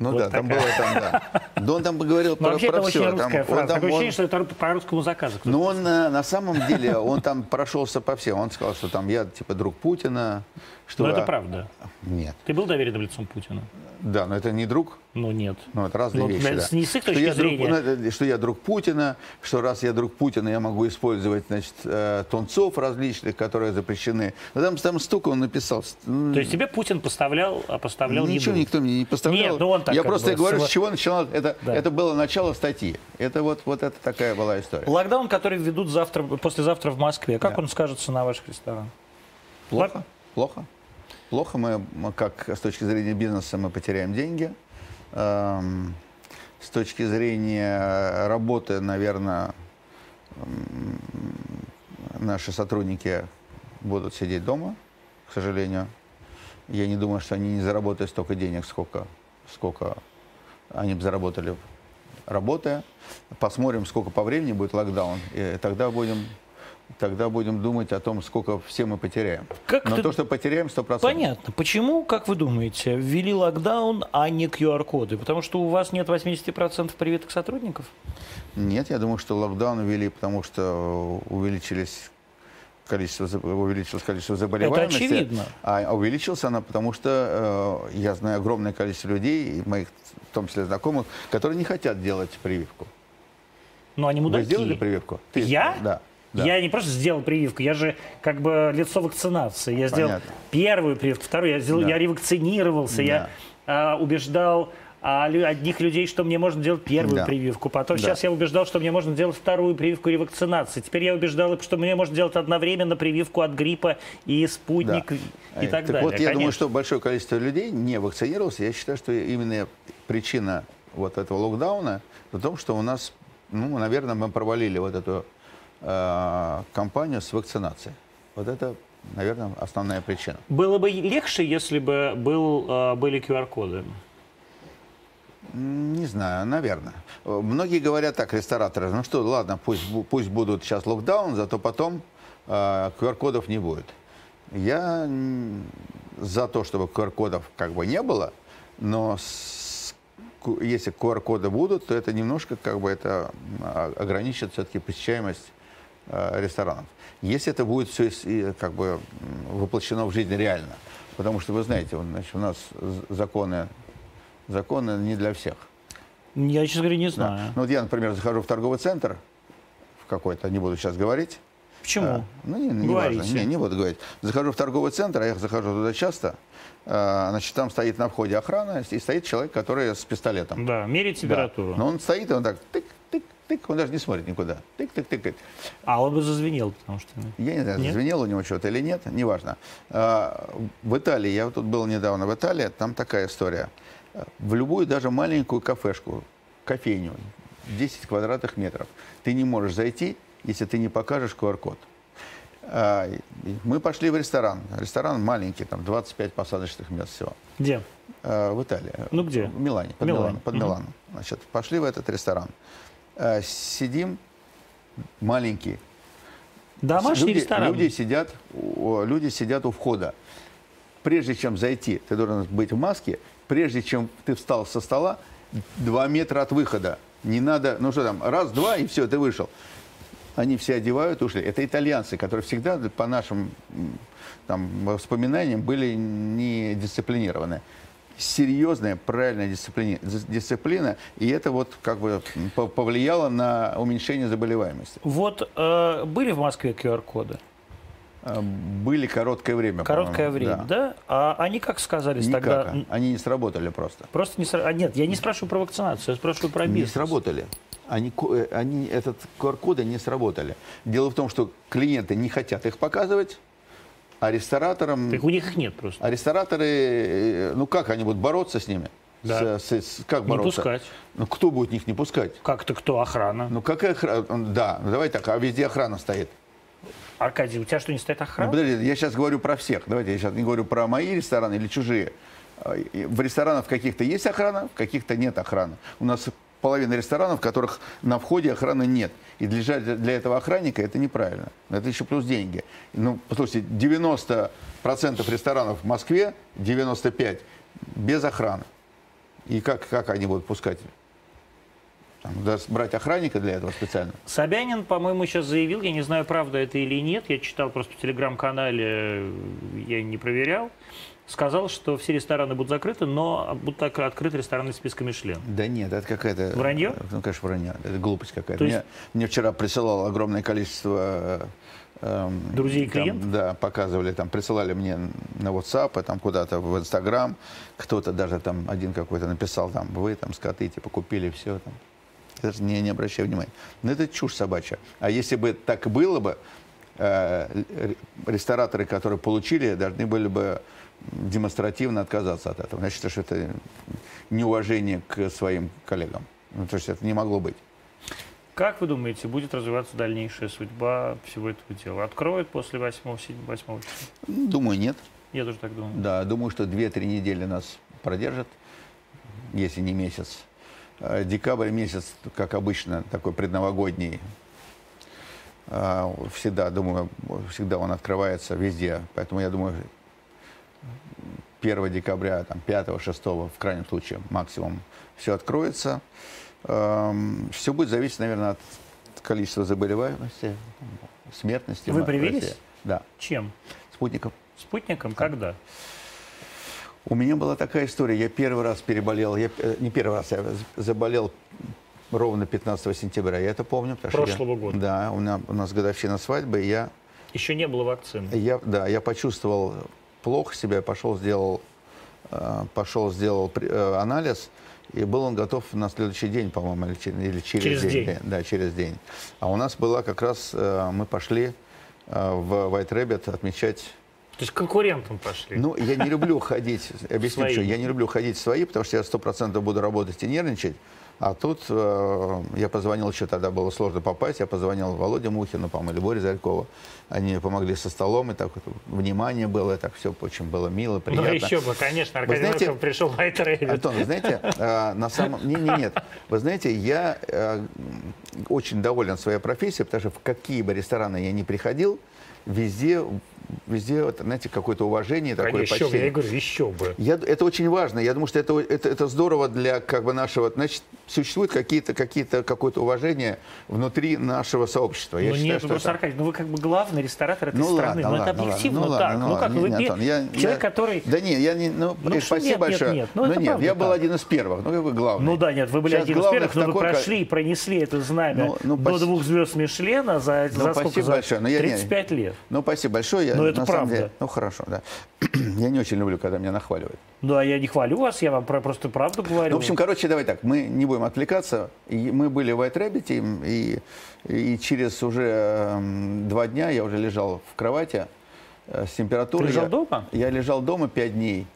Ну Вот да, там было такая. там, да. Да он там говорил Но про, вообще про это все. очень Там русская он фраза. там- Такое он- ощущение, что это по русскому заказу. Но он э, на самом деле, он там прошелся по всем. Он сказал, что там я типа друг Путина. Что, Но это а, правда. Нет. Ты был доверенным лицом Путина? Да, но это не друг. Ну, нет. Ну, это разные Ну, вещи, да. не с их Что точки я друг- зрения. ну, что я друг Путина, что раз я друг Путина, я могу использовать, значит, э, тунцов различных, которые запрещены. Ну, там, там столько он написал. То есть тебе Путин поставлял, а поставлял Ничего еду? никто мне не поставлял. Нет, ну он так я просто бы говорю, с чего начинал. Это, Да. это было начало статьи. Это вот, вот это такая была история. Локдаун, который введут завтра, послезавтра в Москве, как Да. он скажется на ваших ресторанах? Плохо? Плохо. Плохо мы, как с точки зрения бизнеса, мы потеряем деньги. Эм, с точки зрения работы, наверное, наши сотрудники будут сидеть дома, к сожалению. Я не думаю, что они не заработают столько денег, сколько, сколько они бы заработали работая. Посмотрим, сколько по времени будет локдаун, и тогда будем, тогда будем думать о том, сколько все мы потеряем. Как Но ты- то, что потеряем, 100%. Понятно. Почему, как вы думаете, ввели локдаун, а не QR-коды? Потому что у вас нет 80% привитых сотрудников? Нет, я думаю, что локдаун ввели, потому что увеличились количество, увеличилось количество заболеваемости. очевидно. А увеличился она, потому что э, я знаю огромное количество людей, моих, в том числе знакомых, которые не хотят делать прививку. Ну, они Вы мудаки. сделали прививку? Ты- Я? Да. Да. Я не просто сделал прививку, я же как бы лицо вакцинации. Я сделал Понятно. первую прививку, вторую, я, сделал, Да. я ревакцинировался, я а, убеждал а, одних людей, что мне можно делать первую Да. прививку. Потом Да. сейчас я убеждал, что мне можно делать вторую прививку ревакцинации. Теперь я убеждал, что мне можно делать одновременно прививку от гриппа и спутник Да. и так, так далее. вот, я думаю, Конечно. что большое количество людей не вакцинировалось. Я считаю, что именно причина вот этого локдауна в том, что у нас, ну, наверное, мы провалили вот эту э, кампанию с вакцинацией. Вот это, наверное, основная причина. Было бы легче, если бы был, а, были QR-коды. Не знаю, наверное. Э, Многие говорят так, рестораторы, ну что, ладно, пусть, пусть будут сейчас локдаун, зато потом э, QR-кодов не будет. Я за то, чтобы QR-кодов как бы не было, но с- если QR-коды будут, то это немножко как бы это а- ограничит все-таки посещаемость э, ресторанов. Если это будет все как бы воплощено в жизнь реально, потому что вы знаете, значит, у нас законы законы не для всех. Я, честно говоря, не Да. знаю. Ну вот я, например, захожу в торговый центр, в какой-то, не буду сейчас говорить. Почему? А, ну, не, не Говорите. важно, не, не буду говорить. Захожу в торговый центр, а я захожу туда часто, а, значит, там стоит на входе охрана, и стоит человек, который с пистолетом. Да, мерить Да. температуру. Но он стоит, и он так тык-тык-тык, он даже не смотрит никуда. Тык-тык-тык. А он бы зазвенел, потому что... Я не знаю, Нет? звенело у него что-то или нет, неважно. А, В Италии, я вот тут был недавно в Италии, там такая история. В любую даже маленькую кафешку, кофейню, 10 квадратных метров, ты не можешь зайти, если ты не покажешь QR-код. А, Мы пошли в ресторан. Ресторан маленький, там 25 посадочных мест всего. Где? А, В Италии. Ну, где? В Милане. Под Милане. Миланом. Под Мгм. Миланом. Значит, пошли в этот ресторан. А, Сидим, маленький, Домашний люди, ресторан. Люди сидят, люди сидят у входа. Прежде чем зайти, ты должен быть в маске. Прежде чем ты встал со стола, два метра от выхода. Не надо, ну что там, раз, два, и все, ты вышел. Они все одевают, ушли. Это итальянцы, которые всегда, по нашим там, воспоминаниям, были не дисциплинированы. Серьезная, правильная дисциплина, дисциплина, и это вот как бы повлияло на уменьшение заболеваемости. Вот э, были в Москве QR-коды? А, Были короткое время. Короткое время, да. А они как сказались Никак. тогда? Н- Они не сработали просто. Просто не сра- а, Нет, я не спрашиваю про вакцинацию, я спрашиваю про Не бизнес. сработали. Они, э, они этот QR-коды не сработали. Дело в том, что клиенты не хотят их показывать, а рестораторам... Так у них их нет просто. А рестораторы, э, ну как они будут бороться с ними? Да. С- с- с- как Не бороться? пускать. Ну кто будет их не пускать? Как-то кто? Охрана. Ну какая охрана? Да, ну, давай так, а везде охрана стоит. Аркадий, у тебя что, не стоит Ну, охрана? подожди, я сейчас говорю про всех. Давайте я сейчас не говорю про мои рестораны или чужие. А, В ресторанах каких-то есть охрана, в каких-то нет охраны. У нас половина ресторанов, в которых на входе охраны нет. И для, для этого охранника это неправильно. Это еще плюс деньги. Ну, послушайте, 90% ресторанов в Москве, 95% без охраны. И как, как они будут пускать Там, да, брать охранника для этого специально. Собянин, по-моему, сейчас заявил, я не знаю, правда это или нет, я читал просто в телеграм-канале, э, я не проверял, сказал, что все рестораны будут закрыты, но будут так открыты рестораны из списка Мишлен. Да нет, это какая-то... Вранье? Ну, конечно, вранье. Это глупость какая-то. То есть- Мне, мне вчера присылало огромное количество... э, эм, Друзей и клиентов? Да, показывали, там, присылали мне на WhatsApp, там, куда-то в Instagram. Кто-то даже там, один какой-то написал, там, вы там скоты, типа, купили все там. Даже не, не обращай внимания. Но это чушь собачья. А если бы так было бы, э, рестораторы, которые получили, должны были бы демонстративно отказаться от этого. Считаю, что это неуважение к своим коллегам. Ну, то есть это не могло быть. Как вы думаете, будет развиваться дальнейшая судьба всего этого дела? Откроют после 8, 7, 8 числа? Думаю, нет. Я тоже так думаю. Да, думаю, что 2-3 недели нас продержат, если не месяц. Э, Декабрь месяц, как обычно, такой предновогодний. А, Всегда, думаю, всегда он открывается везде. Поэтому я думаю, 1 декабря, там, 5, 6, в крайнем случае, максимум, все откроется. Все будет зависеть, наверное, от количества заболеваемости, смертности. Вы привились? Да, Чем? спутников. Спутником? Когда? У меня была такая история. Я первый раз переболел, я, э, не первый раз, я заболел ровно 15 сентября. Я это помню. что я- Прошлого года. Да, у, меня, у нас годовщина свадьбы. Я, Еще не было вакцины. я, да, я почувствовал плохо себя, пошел, сделал, э, пошел, сделал э, анализ. И был он готов на следующий день, по-моему, или, или через, Через день. день. Да, через день. А у нас была как раз, э, мы пошли в White Rabbit отмечать То есть конкурентом пошли. ну, я не люблю ходить, объясню, что я не люблю ходить свои, потому что я сто процентов буду работать и нервничать. А тут э, я позвонил, еще тогда было сложно попасть, я позвонил Володе Мухину, по-моему, или Боре Зарькову. Они помогли со столом, и так вот внимание было, и так все очень было мило, ну приятно. еще бы, конечно, Аркадий знаете, Волков пришел Rabbit. Антон, вы знаете, э, на самом... Не, не, нет. Вы знаете, я э, очень доволен своей профессией, потому что в какие бы рестораны я ни приходил, везде, везде, вот, знаете, какое-то уважение, такое Конечно, еще почтение. я и говорю, еще бы. Я, это очень важно. Я думаю, что это, это, это здорово для как бы нашего... Значит, существует какие-то, какие-то, какое-то уважение внутри нашего сообщества. Я ну считаю, нет, что просто, это- Аркадий, ну вы как бы главный ресторатор этой ну страны. ладно, ну это ладно, объективно ладно, так. ладно, ну как, ладно. вы Не, пе- Антон, я- человек, я- который... Да нет, я не... Ну, Ну, спасибо нет, нет, большое. нет. Ну, это нет, я был так. один из первых. Ну, вы главный. Ну да, нет, вы были Сейчас один из первых, но вы прошли и пронесли это знамя Ну, ну, до пос- двух звезд Мишлена за, за сколько? спасибо большое. Но я не- 35 лет. Ну, спасибо большое. Я, Но это на самом правда. деле- ну, хорошо, да. я не очень люблю, когда меня нахваливают. Да, я не хвалю вас, я вам про- просто правду говорю. Ну, в общем, короче, давай так, мы не будем отвлекаться. И мы были в White Rabbit, и, и через уже эм, два дня я уже лежал в кровати э, с температурой. Ты лежал Я- дома? Я лежал дома пять дней.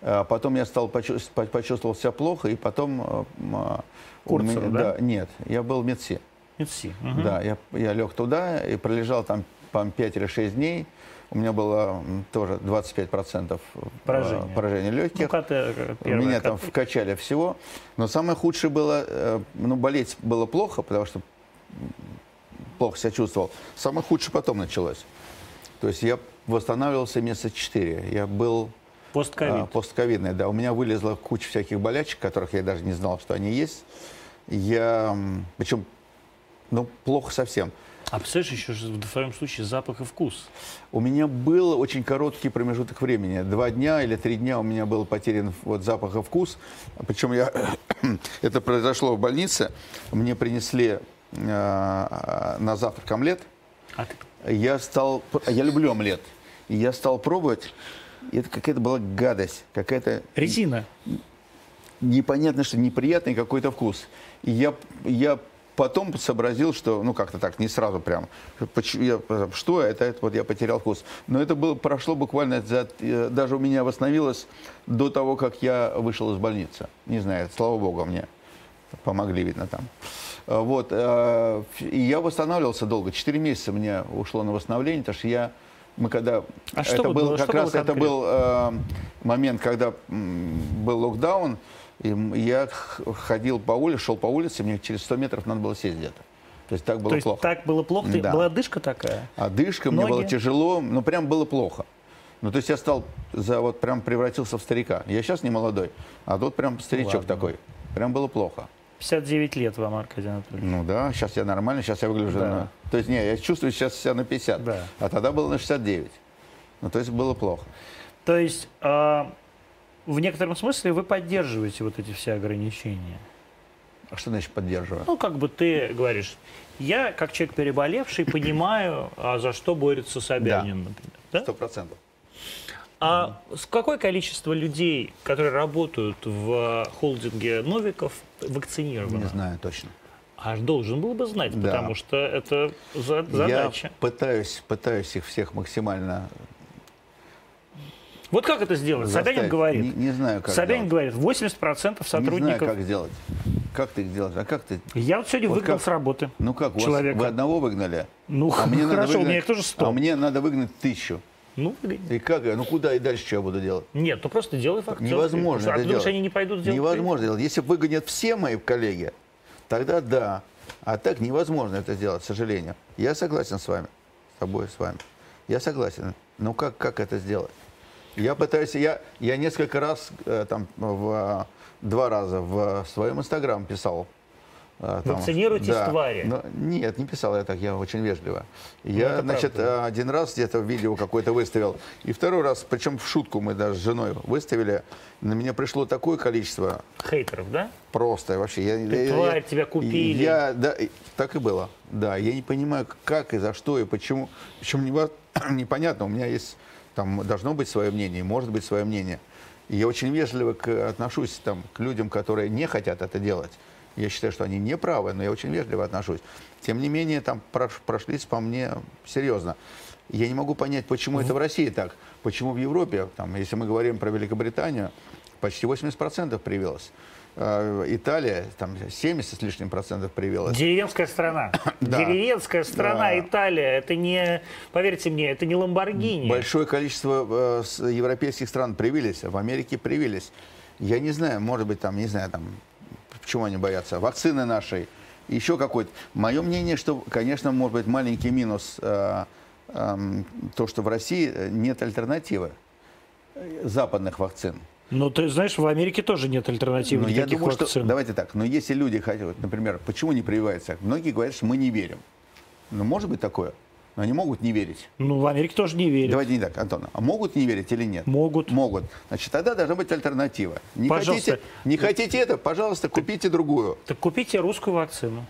А Потом я стал почувств- по- почувствовал себя плохо, и потом... э, а, у Курцева, меня- да? Нет, я был в МЕДСИ. Медси. Мгм. Да, я, я лег туда и пролежал там, по 5 или 6 дней. У меня было тоже 25% э, Поражение. поражения легких. Ну, КТ, э, первое Меня там вкачали всего. Но самое худшее было, э, ну, болеть было плохо, потому что плохо себя чувствовал. Самое худшее потом началось. То есть я восстанавливался месяца 4. Я был Постковид. а, постковидный, да. У меня вылезла куча всяких болячек, которых я даже не знал, что они есть. Я, причем, ну, плохо совсем. А представляешь, еще в твоем случае запах и вкус. У меня был очень короткий промежуток времени. Два дня или три дня у меня был потерян вот запах и вкус. Причем я, это произошло в больнице. Мне принесли э, на завтрак омлет. А ты- Я стал, я люблю омлет. И я стал пробовать. И это какая-то была гадость, какая-то Резина. непонятно, что неприятный какой-то вкус. И я, я потом сообразил, что, ну, как-то так, не сразу прям, я, что это, это вот я потерял вкус. Но это было, прошло буквально, за, э, даже у меня восстановилось до того, как я вышел из больницы. Не знаю, слава богу, мне помогли, видно, там. Э, Вот, э, и я восстанавливался долго, 4 месяца мне ушло на восстановление, потому что я, мы когда, А что это был было? как Что было раз, это конкретно? был э, момент, когда м, был локдаун, и я ходил по улице, шел по улице, мне через 100 метров надо было сесть где-то. То есть так было То плохо. так было плохо? Да. Была дышка такая? А дышка, мне Ноги? было тяжело, ну прям было плохо. Ну, то есть я стал, за, вот прям превратился в старика. Я сейчас не молодой, а тут прям старичок Ладно. такой. Прям было плохо. 59 лет вам, Аркадий Анатольевич. Ну да, сейчас я нормально, сейчас я выгляжу Да. на... То есть, не, я чувствую сейчас себя на 50, Да. а тогда было на 69. Ну, то есть было плохо. То есть а, в некотором смысле вы поддерживаете вот эти все ограничения. А что значит поддерживаю? Ну, как бы ты говоришь, я, как человек переболевший, понимаю, а за что борется Собянин, например. да? Сто процентов. А с какое количество людей, которые работают в холдинге Новиков, вакцинировано? Не знаю точно. Аж должен был бы знать, Да. потому что это за- задача. Я пытаюсь, пытаюсь их всех максимально Вот как это сделать? Собянин заставить. говорит. Не, не знаю, как Собянин сделать. говорит, 80% Не знаю, сотрудников... как сделать. Как ты их делаешь? А как ты? Я вот сегодня Вот выгнал как? с работы. Ну как, у вас, Человека. вы одного выгнали? Ну, А мне хорошо, у выгнать- меня их тоже 100. А мне надо выгнать тысячу. Ну. И как? я? Ну куда и дальше что я буду делать? Нет, ну просто делай факт. Невозможно А это думаешь, делать. они не пойдут делать? Невозможно делать. Если выгонят все мои коллеги, тогда да. А так невозможно это сделать, к сожалению. Я согласен с вами, с тобой, с вами. Я согласен. Но как, как это сделать? Я пытаюсь, я, я несколько раз, э, там, в, два раза в своем инстаграм писал. э, там, Вакцинируйтесь, твари. Но- нет, не писал я так, я очень вежливо. Я, это значит, правда. э, один раз где-то видео какое-то выставил, и второй раз, причем в шутку мы даже с женой выставили, на меня пришло такое количество Хейтеров, да? Просто вообще. Я, Ты я- тварь, я- тебя купили. Я, да, так и было. Да, я не понимаю, как и за что и почему. Причем непонятно. У меня есть там должно быть свое мнение, может быть свое мнение. И я очень вежливо к- отношусь там, к людям, которые не хотят это делать. Я считаю, что они не правы, но я очень вежливо отношусь. Тем не менее, там прош- прошлись по мне серьезно. Я не могу понять, почему это в России так. Почему в Европе, там, если мы говорим про Великобританию, почти 80% привилось. Э, Италия, там 70 с лишним процентов привилось. Деревенская страна. Да. Деревенская страна Да. Италия. Это не, поверьте мне, это не Ламборгини. Большое количество э, европейских стран привились, в Америке привились. Я не знаю, может быть, там, не знаю, там, почему они боятся. Вакцины нашей, еще какой-то. Мое мнение, что, конечно, может быть маленький минус э, эм, то, что в России э, нет альтернативы э, западных вакцин. Ну, ты знаешь, в Америке тоже нет альтернативы Но Ну, я думаю, вакцин. что, давайте так, но если люди хотят, например, почему не прививаются? Многие говорят, что мы не верим. Ну, может быть такое, но они могут не верить. Ну, в Америке тоже не верят. Давайте не так, Антон. А могут не верить или нет? Могут. Могут. Значит, тогда должна быть альтернатива. Не, Пожалуйста. хотите, не хотите это, пожалуйста, купите другую. Так купите русскую вакцину.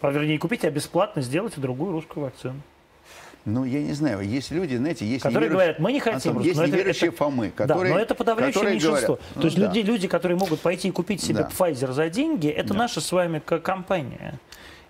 А, Вернее, не купите, а бесплатно сделайте другую русскую вакцину. Ну, я не знаю, есть люди, знаете, есть Которые неверующие- говорят, мы не хотим Антон, есть Но неверующие это- Фомы, Да, которые... но это подавляющее которые меньшинство. говорят, То ну есть да. люди, люди, которые могут пойти и купить себе Да. Pfizer за деньги, это наша с вами компания.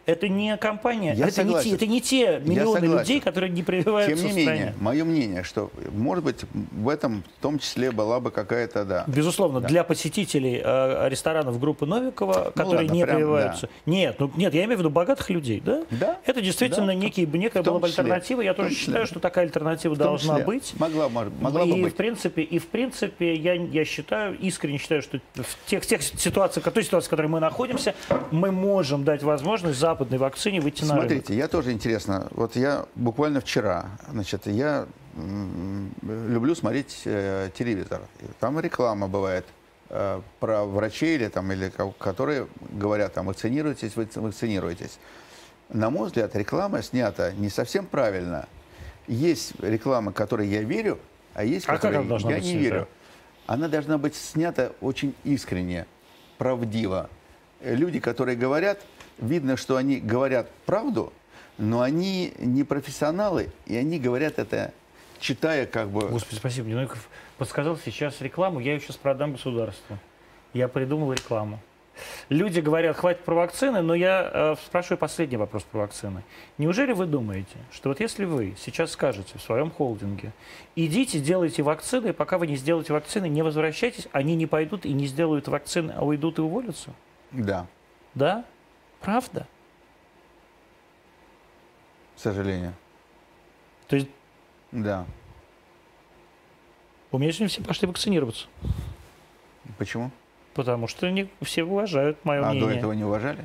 Это не компания, Я это не, те, согласен. это не те миллионы согласен. людей, которые не прививаются Тем не в менее, стране. мое мнение, что, может быть, в этом в том числе была бы какая-то, да. Безусловно, Да. для посетителей э, ресторанов группы Новикова, которые ладно, не прям, прививаются. Нет, ну нет, я имею в виду богатых людей, да? Да. Это действительно Да. некий, некая В была бы альтернатива. Я В тоже числе. считаю, что такая альтернатива В должна числе. быть. Могла, могла и бы быть. в принципе, и в принципе, я, я считаю, искренне считаю, что в тех, тех ситуациях, в той ситуации, в которой мы находимся, мы можем дать возможность западной вакцине выйти на рынок. Смотрите, я тоже интересно. Вот я буквально вчера, значит, я люблю смотреть э, телевизор. Там реклама бывает э, про врачей или там или ко- которые говорят там вакцинируйтесь, вакци- вакцинируйтесь. На мой взгляд, реклама снята не совсем правильно. Есть реклама, которой я верю, а есть, А которой я быть не снята? верю. Она должна быть снята очень искренне, правдиво. Люди, которые говорят, видно, что они говорят правду, но они не профессионалы, и они говорят это, читая как бы... Господи, спасибо. Мне Новиков подсказал сейчас рекламу, я ее сейчас продам государству. Я придумал рекламу. Люди говорят, хватит про вакцины, но я э, спрашиваю последний вопрос про вакцины. Неужели вы думаете, что вот если вы сейчас скажете в своем холдинге, идите, делайте вакцины, и пока вы не сделаете вакцины, не возвращайтесь, они не пойдут и не сделают вакцины, а уйдут и уволятся? Да, Да? Правда? к сожалению. То есть Да. у меня сегодня все пошли вакцинироваться, Почему? потому что не все уважают мое а мнение. до этого не уважали?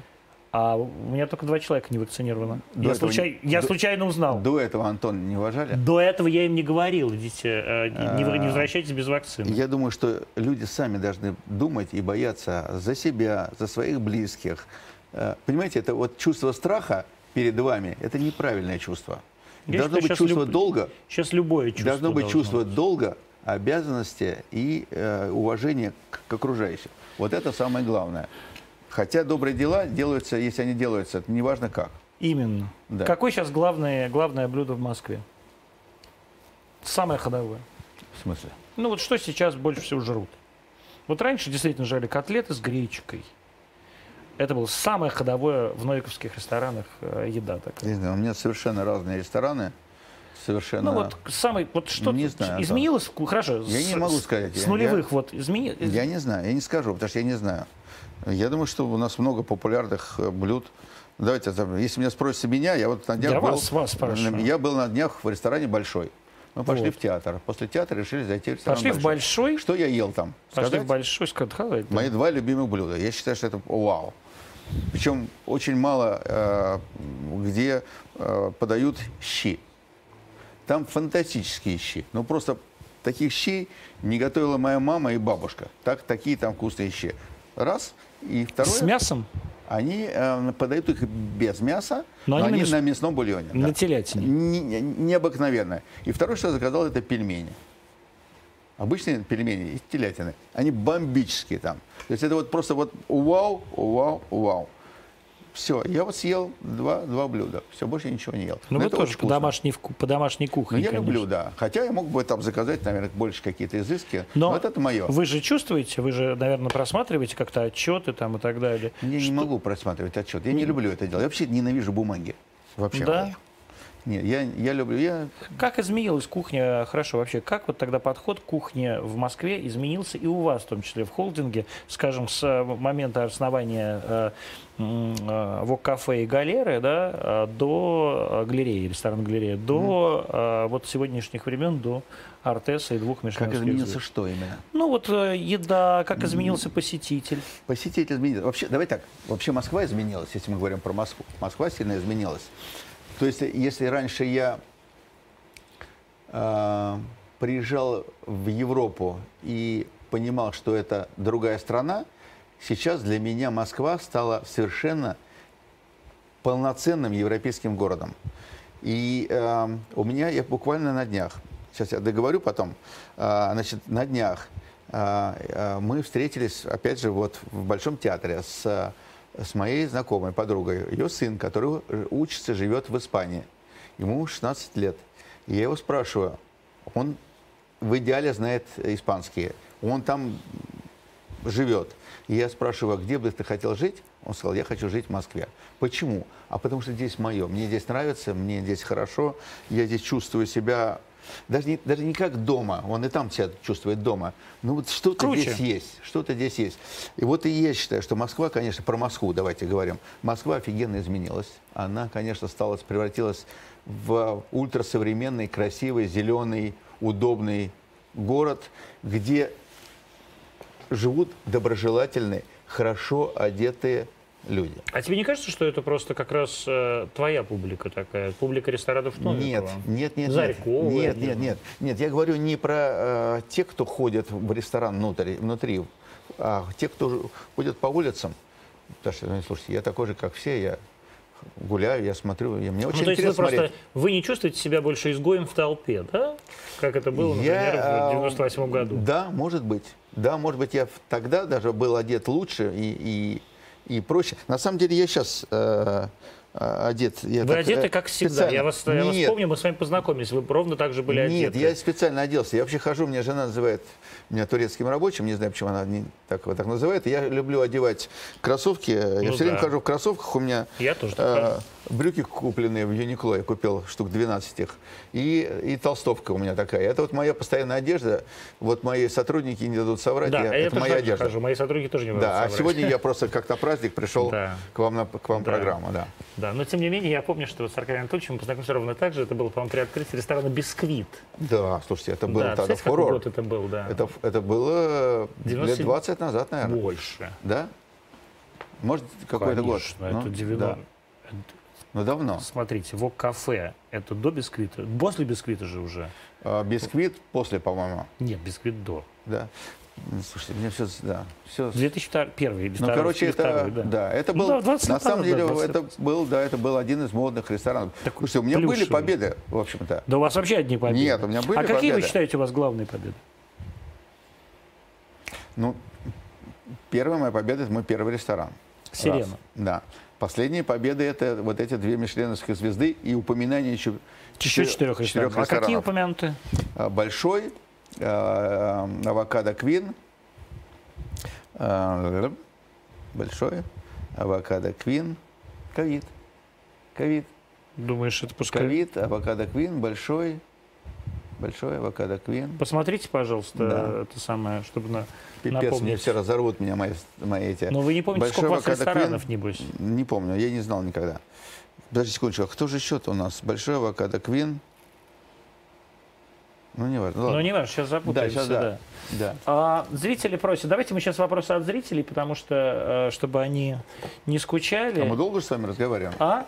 А у меня только два человека не вакцинировано. До Я, случай- не- я до- случайно узнал. До этого, Антон, не уважали? До этого я им не говорил, идите, э, не, не А. возвращайтесь без вакцины. Я думаю, что люди сами должны думать и бояться за себя, за своих близких. Э, Понимаете, это вот чувство страха перед вами, это неправильное чувство. Я должно считаю, быть чувство люб- долга, Сейчас любое чувство должно быть должно чувство долга, обязанности и э, уважения к, к окружающим. Вот это самое главное. Хотя добрые дела делаются, если они делаются, это неважно как. Именно. Да. Какое сейчас главное, главное блюдо в Москве? Самое ходовое. В смысле? Ну вот что сейчас больше всего жрут? Вот раньше действительно жали котлеты с гречкой. Это было самое ходовое в новиковских ресторанах э, еда такая. Не знаю, у меня совершенно разные рестораны. Совершенно... Ну вот самый, вот что Не знаю, изменилось? вку- Хорошо. Я с- не могу сказать. С Я- нулевых вот изменилось. Я не знаю, я не скажу, потому что я не знаю. Я думаю, что у нас много популярных э, блюд. Давайте, если меня спросите меня, я вот на днях Я был, вас- вас спрашиваю. я был на днях в ресторане «Большой». Мы пошли Вот. в театр. После театра решили зайти в ресторан Пошли в большой, Что я ел там? пошли Сказать? в большой, сказали, да. Мои два любимых блюда. Я считаю, что это вау. Причем очень мало э, где э, подают щи. Там фантастические щи. Ну просто таких щей не готовила моя мама и бабушка. Так, такие там вкусные щи. Раз. И второе. С мясом Они э, подают их без мяса, Но но, они на они мяс- на мясном бульоне. на да. телятине. Не- не- Необыкновенно. И второе, что я заказал, это пельмени. Обычные пельмени из телятины. Они бомбические там. То есть это вот просто вот вау, вау, вау. Все, я вот съел два, два блюда. Все, больше ничего не ел. Ну Но вы тоже по домашней, по домашней Ну, кухне, я конечно. люблю, да. Хотя я мог бы там заказать, наверное, больше какие-то изыски. Но Но вот это мое. Вы же чувствуете, вы же, наверное, просматриваете как-то отчеты там и так далее. Я не могу просматривать отчет. Я не люблю это делать. Я вообще ненавижу бумаги. Вообще. Да? Нет, я, я люблю. Я Как изменилась кухня, хорошо, вообще, как вот тогда подход к кухне в Москве изменился и у вас, в том числе в холдинге, скажем, с э, момента основания э, э, ВОК-кафе и галеры, да, э, до э, галереи, ресторан галерея, до э, вот сегодняшних времен, до Артеса и двух как мишленовских изменился звезд. что именно? Ну вот э, еда, как изменился посетитель. Посетитель изменился. Вообще, давай так, вообще Москва изменилась, если мы говорим про Москву. Москва сильно изменилась. То есть, если раньше я э, приезжал в Европу и понимал, что это другая страна, сейчас для меня Москва стала совершенно полноценным европейским городом. И э, у меня, я буквально на днях, сейчас я договорю потом, э, значит, на днях э, э, мы встретились, опять же, вот в Большом театре с, с моей знакомой подругой. Ее сын, который учится, живет в Испании. Ему 16 лет. И я его спрашиваю, он в идеале знает испанский, он там живет. И я спрашиваю, а где бы ты хотел жить? Он сказал, я хочу жить в Москве. Почему? А потому что здесь мое. Мне здесь нравится, мне здесь хорошо, я здесь чувствую себя даже не, даже не как дома, он и там себя чувствует дома. Ну вот что-то здесь есть, что-то здесь есть. И вот и я считаю, что Москва, конечно, про Москву давайте говорим. Москва офигенно изменилась. Она, конечно, стала, превратилась в ультрасовременный, красивый, зеленый, удобный город, где живут доброжелательные, хорошо одетые люди. А тебе не кажется, что это просто как раз э, твоя публика такая, публика ресторанов Новикова? Нет, нет, нет, Зарькова, нет, нет, нет, нет. Я говорю не про э, тех, кто ходит в ресторан внутри, внутри, а те, кто ходят по улицам. Потому что, ну, слушайте, я такой же, как все, я гуляю, я смотрю, я, мне очень Ну, то есть вы интересно просто смотреть. вы не чувствуете себя больше изгоем в толпе, да? Как это было, например, Я, в э, 98 году. Да, может быть. Да, может быть, я тогда даже был одет лучше и, и, и проще. На самом деле я сейчас одет. Я Вы так, одеты э, как всегда. специально. Я вас, я вас Нет, помню, мы с вами познакомились. Вы ровно так же были Нет, одеты. я специально оделся. Я вообще хожу, меня жена называет меня турецким рабочим, не знаю, почему она не так, вот так называет. Я люблю одевать кроссовки. я Ну все время да. хожу в кроссовках. У меня Я тоже так э. Брюки купленные в Юникло, я купил штук 12 их. И, и толстовка у меня такая. Это вот моя постоянная одежда. Вот мои сотрудники не дадут соврать. Да, я- а это моя одежда. хожу. Мои сотрудники тоже не могут Да, а соврать. сегодня я просто как на праздник пришел Да. к вам на к вам Да. программу, да. Да, но тем не менее, я помню, что с Аркадием Анатольевичем мы познакомились ровно так же. Это было, по-моему, при открытии ресторана «Бисквит». Да, слушайте, это был да, тогда фурор. год это был, да. Это, это было 97 лет 20 назад, наверное. Больше. Да? Может, какой-то год. Конечно, это Ну, 90. да. Ну, давно. Смотрите, вок кафе это до бисквита. После бисквита же уже. А, Бисквит после, по-моему. Нет, бисквит до. Да. М, Слушайте, мне все, да, все. 2001 или Ну, короче, это, да. да. это Ну был, да, 20 на самом деле, да, 20 это был, да, это был один из модных ресторанов. Так Слушайте, у меня были плюшевый. победы, в общем-то. Да у вас вообще одни победы. Нет, у меня были А какие вы победы. считаете у вас главные победы? Ну, первая моя победа – это мой первый ресторан. Сирена. Раз. Да. Последние победы – это вот эти две мишленовские звезды и упоминание еще, Еще четырех ресторанов. А какие упомянуты? А, Большой, э, авокадо Квин, большой, авокадо Квин, ковид, ковид, Думаешь, это пускай? ковид, авокадо Квин, большой, большой авокадо Квин. Посмотрите, пожалуйста, Да. это самое, чтобы на... Пипец, мне напомнить. все разорвут меня мои, мои эти. Но вы не помните, Большой сколько у вас ресторанов, Квин? небось? Не помню, я не знал никогда. Подождите секундочку, а кто же счет у нас? Большой авокадо Квин. Ну, не важно. Ну, ладно. не важно, сейчас да, запутаемся. сейчас да. да. да. А, зрители просят, давайте мы сейчас вопросы от зрителей, потому что, э, чтобы они не скучали. А мы долго с вами разговариваем? А?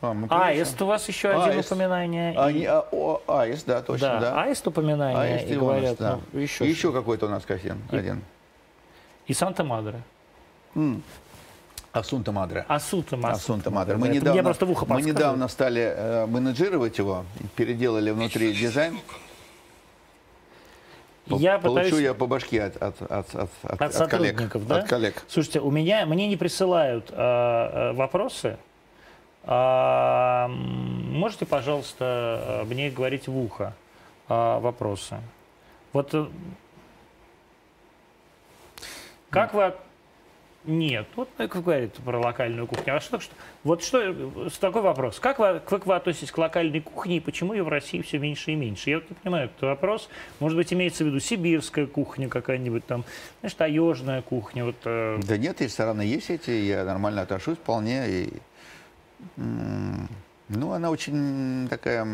А, Аист, у вас еще один Аист. упоминание. А, И- а, о, аист, да, точно, да, да. Аист упоминание, Аист и говорят, да. ну, еще, И еще какой-то у нас кофе И- один. И Санта-Мадре. Асунта Мадре. Асунта Мадре. Асунта Мадре. Мы Это недавно, Мне просто в ухо мы недавно стали э, менеджировать его, переделали внутри дизайн. Я Получу пытаюсь... я по башке от, от, от, от, от, От от коллег. сотрудников, да? От коллег. Слушайте, у меня, мне не присылают а, а, вопросы. А, можете, пожалуйста, а, мне говорить в ухо а, вопросы? Вот э, как вы... Нет, вот как говорит про локальную кухню. А что, что вот что, э, такой вопрос. Как вы, как вы относитесь к локальной кухне и почему ее в России все меньше и меньше? Я вот не понимаю этот вопрос. Может быть, имеется в виду сибирская кухня какая-нибудь там, знаешь, таежная кухня. Вот, э, Да нет, рестораны есть эти, я нормально отношусь вполне. И, ну, она очень такая,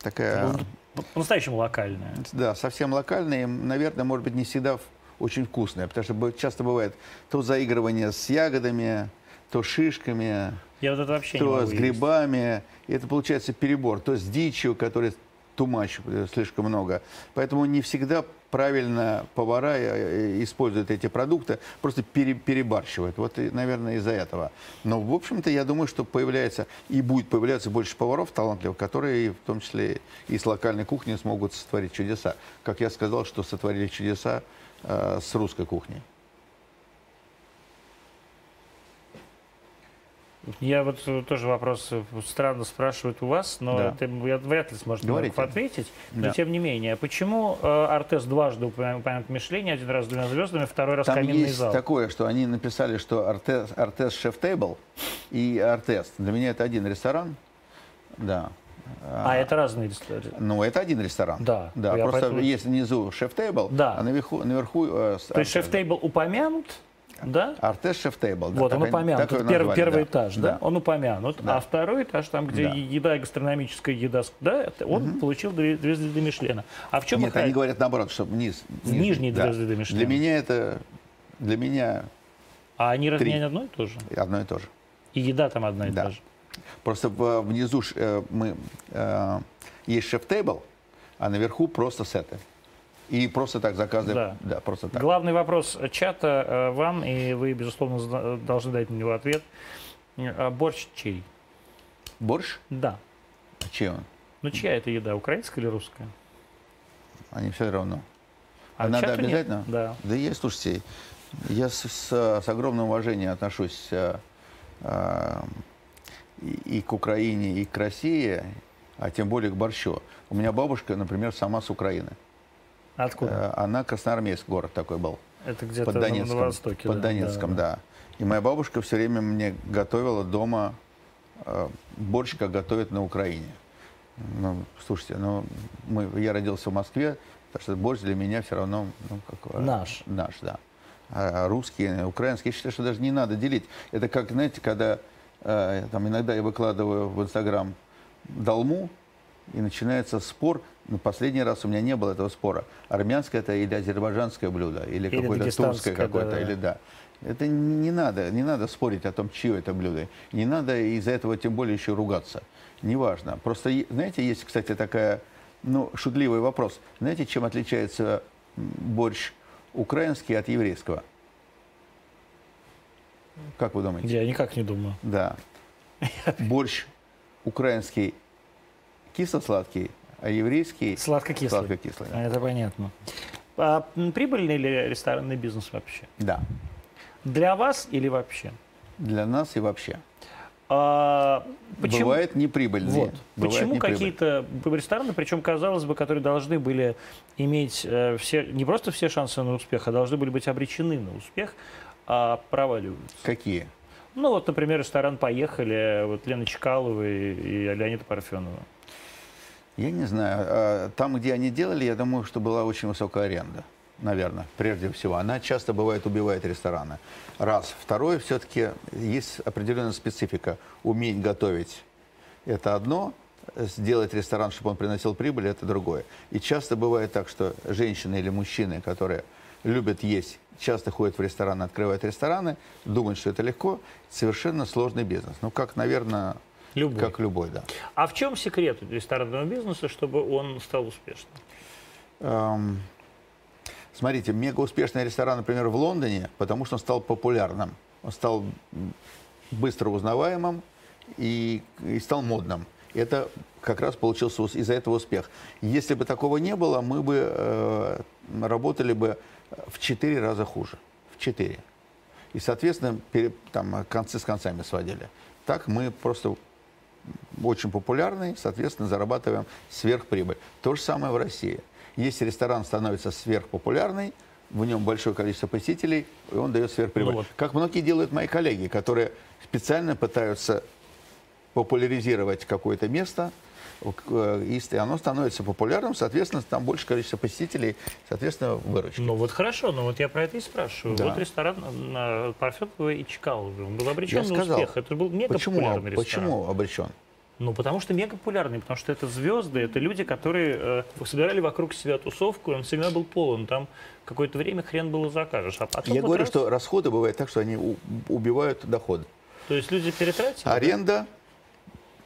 такая, по- по-настоящему локальная. да, совсем локальная, и, наверное, может быть, не всегда очень вкусная, потому что часто бывает то заигрывание с ягодами, то шишками, Я вот это вообще не то могу с есть. грибами. И это получается перебор, то с дичью, которой тумач э, слишком много. Поэтому не всегда правильно повара э, э, используют эти продукты, просто пере- перебарщивают. Вот, наверное, из-за этого. Но, в общем-то, я думаю, что появляется и будет появляться больше поваров талантливых, которые, в том числе и с локальной кухни, смогут сотворить чудеса. Как я сказал, что сотворили чудеса э, с русской кухней. Я вот э, тоже вопрос э, странно спрашивают у вас, но Да. это я вряд ли него ответить. Но Да. тем не менее, почему э, Артес дважды упомя- упомянут в Мишлене, один раз с двумя звездами, второй раз Там каминный есть зал? такое, что они написали, что Артес, Артес Шеф Тейбл и Артес. Для меня это один ресторан. Да. А, это разные рестораны. Ну, это один ресторан. Да, Да, просто поэтому- есть внизу Шеф Тейбл, Да. а наверху, наверху э, с- То есть шеф-тейбл упомянут, да? Артес Шеф Тейбл. вот, он упомянут. Это перв- первый этаж, да? Он упомянут. Да. А второй этаж, там, где Да. еда, гастрономическая еда, да, он получил две, две звезды Мишлена. А в чем Нет, их они говорят наоборот, что вниз. Нижние да. две звезды Мишлена. Для меня это, для меня А они разве не одно и то же? одно и то же. И еда там одна и Да. та же. Просто внизу э, мы, э, есть шеф-тейбл, а наверху просто сеты. И просто так заказываем. Да. просто так. Главный вопрос чата э, вам, и вы, безусловно, должны дать на него ответ. Э, Борщ чей? Борщ? Да. А чей он? Ну, чья это еда, украинская или русская? Они все равно. А Надо чату нет? обязательно? Да. Да я, слушайте, я с, с- с огромным уважением отношусь э, э, и, и к Украине, и к России, а тем более к борщу. У меня бабушка, например, сама с Украины. Откуда? Э, Она красноармейский город такой был. это где-то Под Донецком. на востоке. Под да, Донецком, да, И моя бабушка все время мне готовила дома э, борщ, как готовят на Украине. Ну, слушайте, ну, мы, я родился в Москве, так что борщ для меня все равно ну, как, Наш. Наш, да. А русский, украинский, я считаю, что даже не надо делить. Это как, знаете, когда э, там иногда я выкладываю в Инстаграм долму, и начинается спор. Ну, последний раз у меня не было этого спора. Армянское это или азербайджанское блюдо, или, Или какое-то турское какое-то, да-да-да. или да. Это не надо, не надо спорить о том, чье это блюдо. Не надо из-за этого тем более еще ругаться. Неважно. Просто, знаете, есть, кстати, такая, ну, шутливый вопрос. Знаете, чем отличается борщ украинский от еврейского? Как вы думаете? Я никак не думаю. Да. Борщ украинский кисло-сладкий, а еврейский сладко-кислый. сладко-кислый. А, это понятно. А прибыльный ли ресторанный бизнес вообще? Да. Для вас или вообще? Для нас и вообще. А, почему? Бывает неприбыльные. Вот. Бывает почему неприбыль. какие-то рестораны, причем, казалось бы, которые должны были иметь э, все, не просто все шансы на успех, а должны были быть обречены на успех, а проваливаются? Какие? Ну вот, например, ресторан «Поехали», вот Лена Чкалова и, и Леонида Парфенова. Я не знаю. А, Там, где они делали, я думаю, что была очень высокая аренда. Наверное, прежде всего. Она часто бывает убивает рестораны. Раз. Второе, все-таки есть определенная специфика. Уметь готовить – это одно. Сделать ресторан, чтобы он приносил прибыль – это другое. И часто бывает так, что женщины или мужчины, которые любят есть, часто ходят в рестораны, открывают рестораны, думают, что это легко. Совершенно сложный бизнес. Ну, как, наверное, Любой. как любой, да. А в чем секрет ресторанного бизнеса, чтобы он стал успешным? Эм, Смотрите, мега успешный ресторан, например, в Лондоне, потому что он стал популярным. Он стал быстро узнаваемым и, и стал модным. Это как раз получился из-за этого успех. Если бы такого не было, мы бы э, работали бы в четыре раза хуже. В четыре. И, соответственно, пере- там, концы с концами сводили. Так мы просто очень популярный, соответственно, зарабатываем сверхприбыль. То же самое в России. Если ресторан становится сверхпопулярный, в нем большое количество посетителей, и он дает сверхприбыль. Ну вот. Как многие делают мои коллеги, которые специально пытаются популяризировать какое-то место, э, и оно становится популярным, соответственно, там больше количество посетителей, соответственно, выручки. Ну вот хорошо, но вот я про это и спрашиваю. Да. Вот ресторан на Парфенова и Чкалова, он был обречен Я на сказал. успех. Это был мега Почему, популярный ресторан. почему обречен? Ну, потому что мега популярный, потому что это звезды, это люди, которые э, собирали вокруг себя тусовку, и он всегда был полон. Там какое-то время хрен было закажешь. А потом Я вот говорю, раз- что расходы бывают так, что они убивают доходы. То есть люди перетратили? да?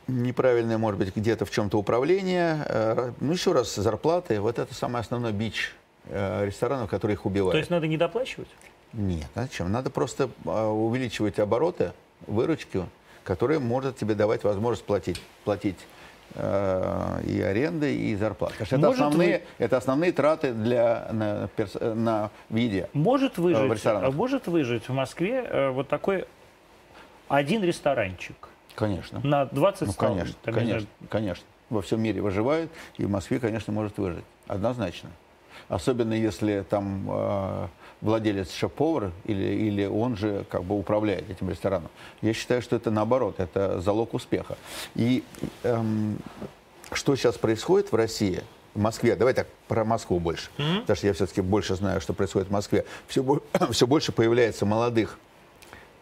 Неправильное, может быть, где-то в чем-то управление, э, ну, еще раз, зарплаты. Вот это самый основной бич э, ресторанов, который их убивает. То есть надо не доплачивать? Нет, а зачем? Надо просто э, увеличивать обороты, выручки, которые может тебе давать возможность платить, платить э, и аренды, и зарплаты. Потому что это основные, вы- это основные траты для, на, на в еде. Может выжить, в ресторанах. а может выжить в Москве вот такой один ресторанчик Конечно. на 20 Ну, конечно, Там, конечно, конечно. Во всем мире выживают, и в Москве, конечно, может выжить. Однозначно. Особенно если там э, владелец шеф-повар или, или он же как бы управляет этим рестораном. Я считаю, что это наоборот, это залог успеха. И эм, что сейчас происходит в России, в Москве, давай так про Москву больше, потому что я все-таки больше знаю, что происходит в Москве. Все, все больше появляется молодых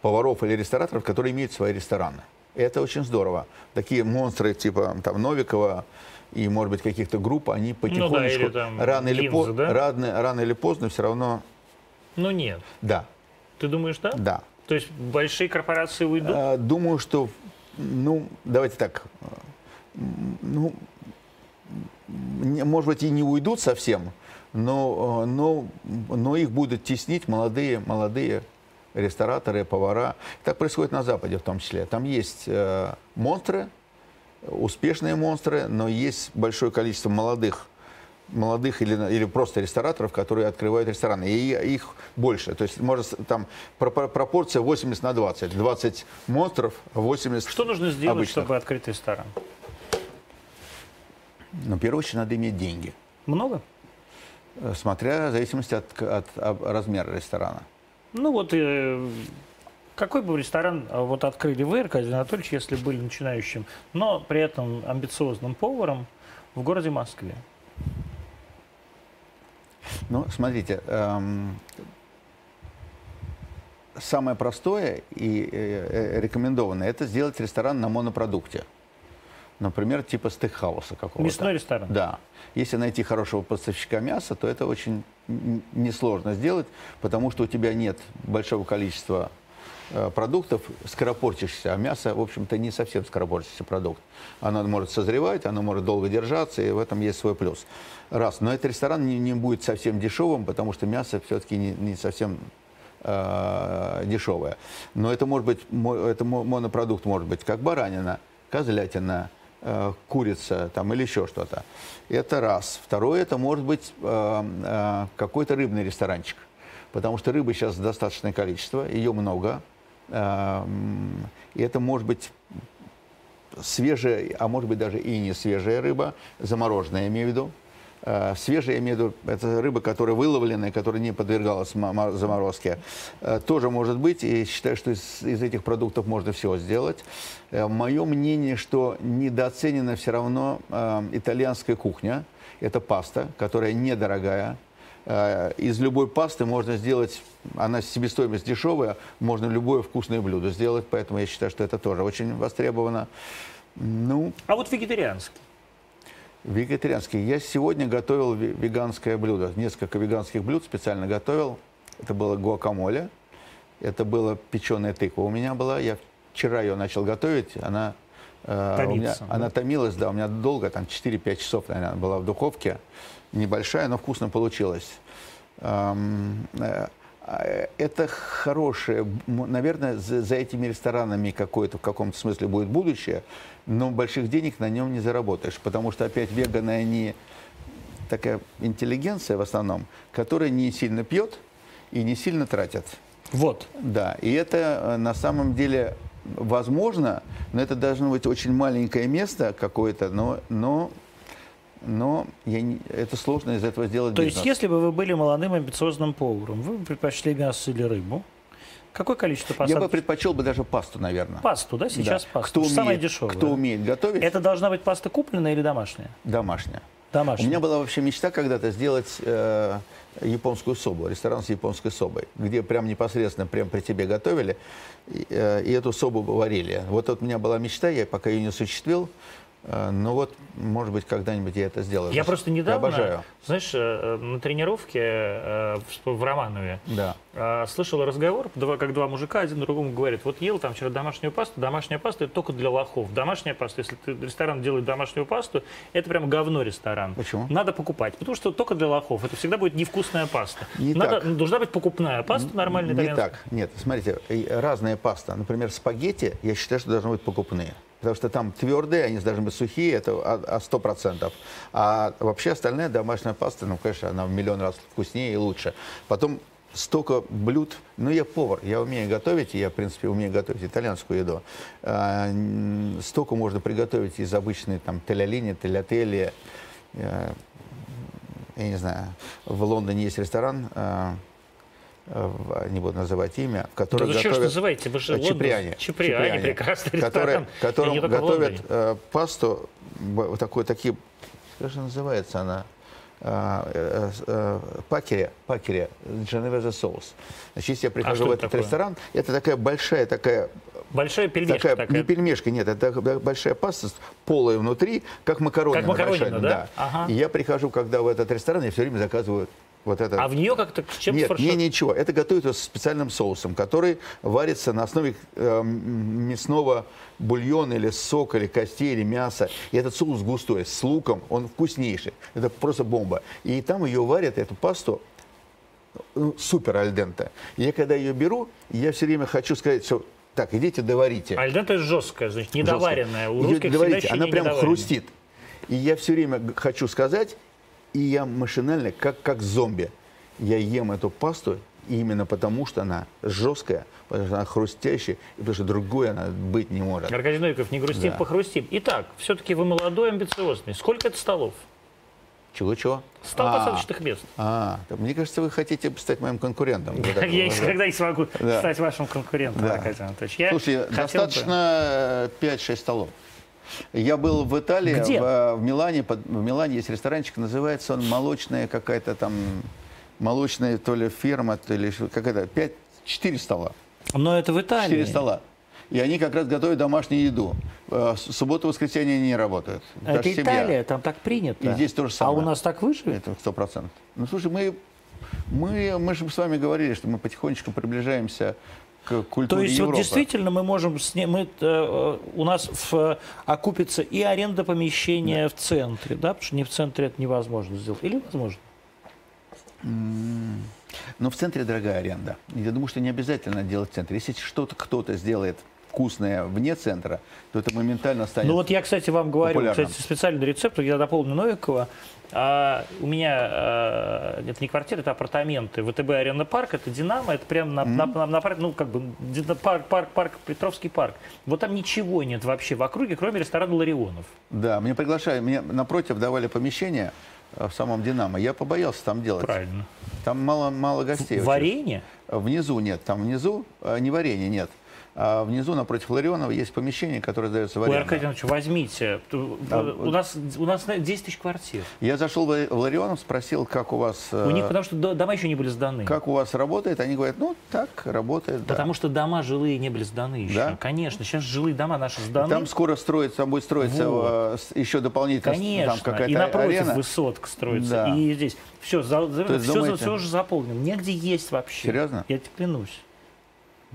поваров или рестораторов, которые имеют свои рестораны. Это очень здорово. Такие монстры типа там Новикова и, может быть, каких-то групп, они потихонечку, Ну или там рано, или Гинза, по- да? рано, рано или поздно все равно, Ну нет. да, Ты думаешь, да? да. То есть большие корпорации уйдут? А, Думаю, что, ну, давайте так, ну, может быть, и не уйдут совсем, но, э, но, но их будут теснить молодые, молодые рестораторы, повара. Так происходит на Западе в том числе. Там есть э, монстры, успешные монстры, но есть большое количество молодых молодых или, или просто рестораторов, которые открывают рестораны. И их больше. То есть, может, там пропор- пропорция 80 на 20. 20 монстров, 80 Что нужно сделать, обычных. чтобы открыть ресторан? Ну, в первую очередь, надо иметь деньги. Много? Э, Смотря в зависимости от, от- от размера ресторана. Ну вот, э, какой бы ресторан э, вот открыли вы, Аркадий Анатольевич, если были начинающим, но при этом амбициозным поваром в городе Москве? Ну, смотрите, эм, самое простое и э, э, рекомендованное – это сделать ресторан на монопродукте. Например, типа стейкхауса какого-то. Мясной ресторан. Да. Если найти хорошего поставщика мяса, то это очень несложно сделать, потому что у тебя нет большого количества э, продуктов скоропортящихся, а мясо, в общем-то, не совсем скоропортящийся продукт. Оно может созревать, оно может долго держаться, и в этом есть свой плюс. Раз. Но этот ресторан не, не будет совсем дешевым, потому что мясо все-таки не, не совсем э, дешевое. Но это может быть, это мо- монопродукт может быть как баранина, козлятина, э, курица там, или еще что-то. Это раз. Второе, это может быть э, э, какой-то рыбный ресторанчик. Потому что рыбы сейчас достаточное количество, ее много. Э, И это может быть свежая, а может быть даже и не свежая рыба, замороженная, я имею в виду. Э, Свежая, я имею в виду, это рыба, которая выловленная, которая не подвергалась заморозке. Э, Тоже может быть, и считаю, что из, из этих продуктов можно все сделать. Мое мнение, что недооценена все равно э, итальянская кухня. Это паста, которая недорогая. Э, Из любой пасты можно сделать, она себестоимость дешевая, можно любое вкусное блюдо сделать, поэтому я считаю, что это тоже очень востребовано. Ну, А вот вегетарианский. Вегетарианский. Я сегодня готовил ве- веганское блюдо. Несколько веганских блюд специально готовил. Это было гуакамоле. Это была печеная тыква у меня была. Я вчера ее начал готовить. Она, э, у меня, Томится, да? она томилась, да, у меня долго, там 4-5 часов, наверное, была в духовке. Небольшая, но вкусно получилось. Эм, э, а, Это хорошее, наверное, за, за этими ресторанами какое-то в каком-то смысле будет будущее, но больших денег на нем не заработаешь, потому что опять веганы, они такая интеллигенция в основном, которая не сильно пьет и не сильно тратит. Вот. Да, и это э, на самом деле возможно, но это должно быть очень маленькое место какое-то, но, но, но я не- это сложно из этого сделать То бизнес. есть, если бы вы были молодым амбициозным поваром, вы бы предпочли мясо или рыбу? Какое количество Я посадок? бы предпочел бы даже пасту, наверное. Пасту, да? Сейчас Да. пасту. Кто умеет, Самое дешевое. кто умеет готовить, Это должна быть паста купленная или домашняя? домашняя. Домашняя. У меня была вообще мечта когда-то сделать э, японскую собу, ресторан с японской собой, где прям непосредственно прям при тебе готовили и, э, и эту собу варили. Вот это у меня была мечта, я пока ее не осуществил, э, но вот, может быть, когда-нибудь я это сделаю. Я просто недавно, Я обожаю. знаешь, э, на тренировке э, в Романове Да. э, слышал разговор, как два мужика, один другому говорит, вот ел там вчера домашнюю пасту, домашняя паста это только для лохов. Домашняя паста, если ты, ресторан делает домашнюю пасту, это прям говно ресторан. Почему? Надо покупать, потому что только для лохов. Это всегда будет невкусная паста. Не Надо, так. Должна быть покупная паста нормальная Не итальянская. так. Нет, смотрите, разная паста. Например, спагетти, я считаю, что должны быть покупные. Потому что там твердые, они должны быть сухие, это а 100%. А вообще остальная домашняя паста, ну, конечно, она в миллион раз вкуснее и лучше. Потом столько блюд. Ну, я повар, я умею готовить, я, в принципе, умею готовить итальянскую еду. А, столько можно приготовить из обычной там телялини, телятели. Э, Я не знаю, в Лондоне есть ресторан, э, не буду называть имя, в котором Да готовят называете? Вы же э, Лондон- Чиприани. Чиприани, прекрасный которые, ресторан. которым только в готовят э, пасту, вот такой, такие, как же называется она? А, э, э, пакере, пакере, дженевезе соус. Значит, если я прихожу что в это этот такое? ресторан, это такая большая такая Большая пельмешка такая, такая. не пельмешка, нет, это большая паста с полой внутри, как макаронина. Как макаронина, большая, да? Ага. И я прихожу, когда в этот ресторан, я все время заказываю вот это. А в нее как-то с чем Нет, не, ничего. Это готовится с специальным соусом, который варится на основе э, мясного бульона или сока, или костей, или мяса. И этот соус густой, с луком, он вкуснейший. Это просто бомба. И там ее варят, эту пасту, ну, супер альдента. Я когда ее беру, я все время хочу сказать, что так, идите доварите. Альдента жесткая, значит, недоваренная. У Её русских доварите, всегда она прям хрустит. И я все время хочу сказать, и я машинально, как, как зомби, я ем эту пасту именно потому, что она жесткая, потому что она хрустящая, и потому что другой она быть не может. Аркадий Новиков, не грустим, Да. похрустим. Итак, все-таки вы молодой, амбициозный. Сколько это столов? Чего-чего? Стол А, посадочных мест. А, так мне кажется, вы хотите стать моим конкурентом. Я никогда не смогу стать вашим конкурентом. Аркадий Анатольевич. Слушай, достаточно э, 5-6 столов. Я был в Италии, Где? В, э, в Милане. под- в Милане есть ресторанчик, называется он молочная какая-то там молочная то ли ферма, то ли какая-то 5, 4 стола. Но это в Италии. 4 стола. И они как раз готовят домашнюю еду. Э, Субботу, воскресенье они не работают. Это Даже семья. Италия, там так принято. И здесь то же А самое. у нас так выживет? Это сто процентов. Ну, слушай, мы, мы, мы же с вами говорили, что мы потихонечку приближаемся к культуре То есть Европы. вот действительно мы можем, сня- мы, э, у нас в, э, окупится и аренда помещения в центре, да, потому что не в центре это невозможно сделать. Или возможно? Но в центре дорогая аренда. Я думаю, что не обязательно делать в центре. Если что-то кто-то сделает вкусное вне центра, то это моментально станет... Ну вот я, кстати, вам говорю, популярным. кстати, специальный рецепт, я дополню Новикова. А, у меня а, это не квартира, это апартаменты. ВТБ Арена Парк, это Динамо, это прямо на, на, на- на парк, ну как бы парк, парк, парк, Петровский парк. Вот там ничего нет вообще в округе, кроме ресторана Ларионов. Да, меня приглашали, мне напротив давали помещение э, в самом «Динамо». Я побоялся там делать. Правильно. Там мало, мало гостей. очень. Варенье? Внизу нет, там внизу э, не варенье нет. А внизу, напротив Ларионова, есть помещение, которое сдается в Ой, аренду. Аркадий Иванович, возьмите. Ту- Да, у, нас, у нас знаете, 10 тысяч квартир. Я зашел в Ларионов, спросил, как у вас, э, У них, потому что до- дома еще не были сданы. как у вас работает. Они говорят, ну, так, работает, да. Потому что дома жилые не были сданы еще. Да? Конечно, сейчас жилые дома наши сданы. Там скоро строится, там будет строиться Вот. э, еще дополнительно Конечно, там какая-то и напротив арена. высотка строится, Да. и здесь все, за, за- все, думаете- все уже заполнено, негде есть вообще. Серьезно? Я тебе клянусь.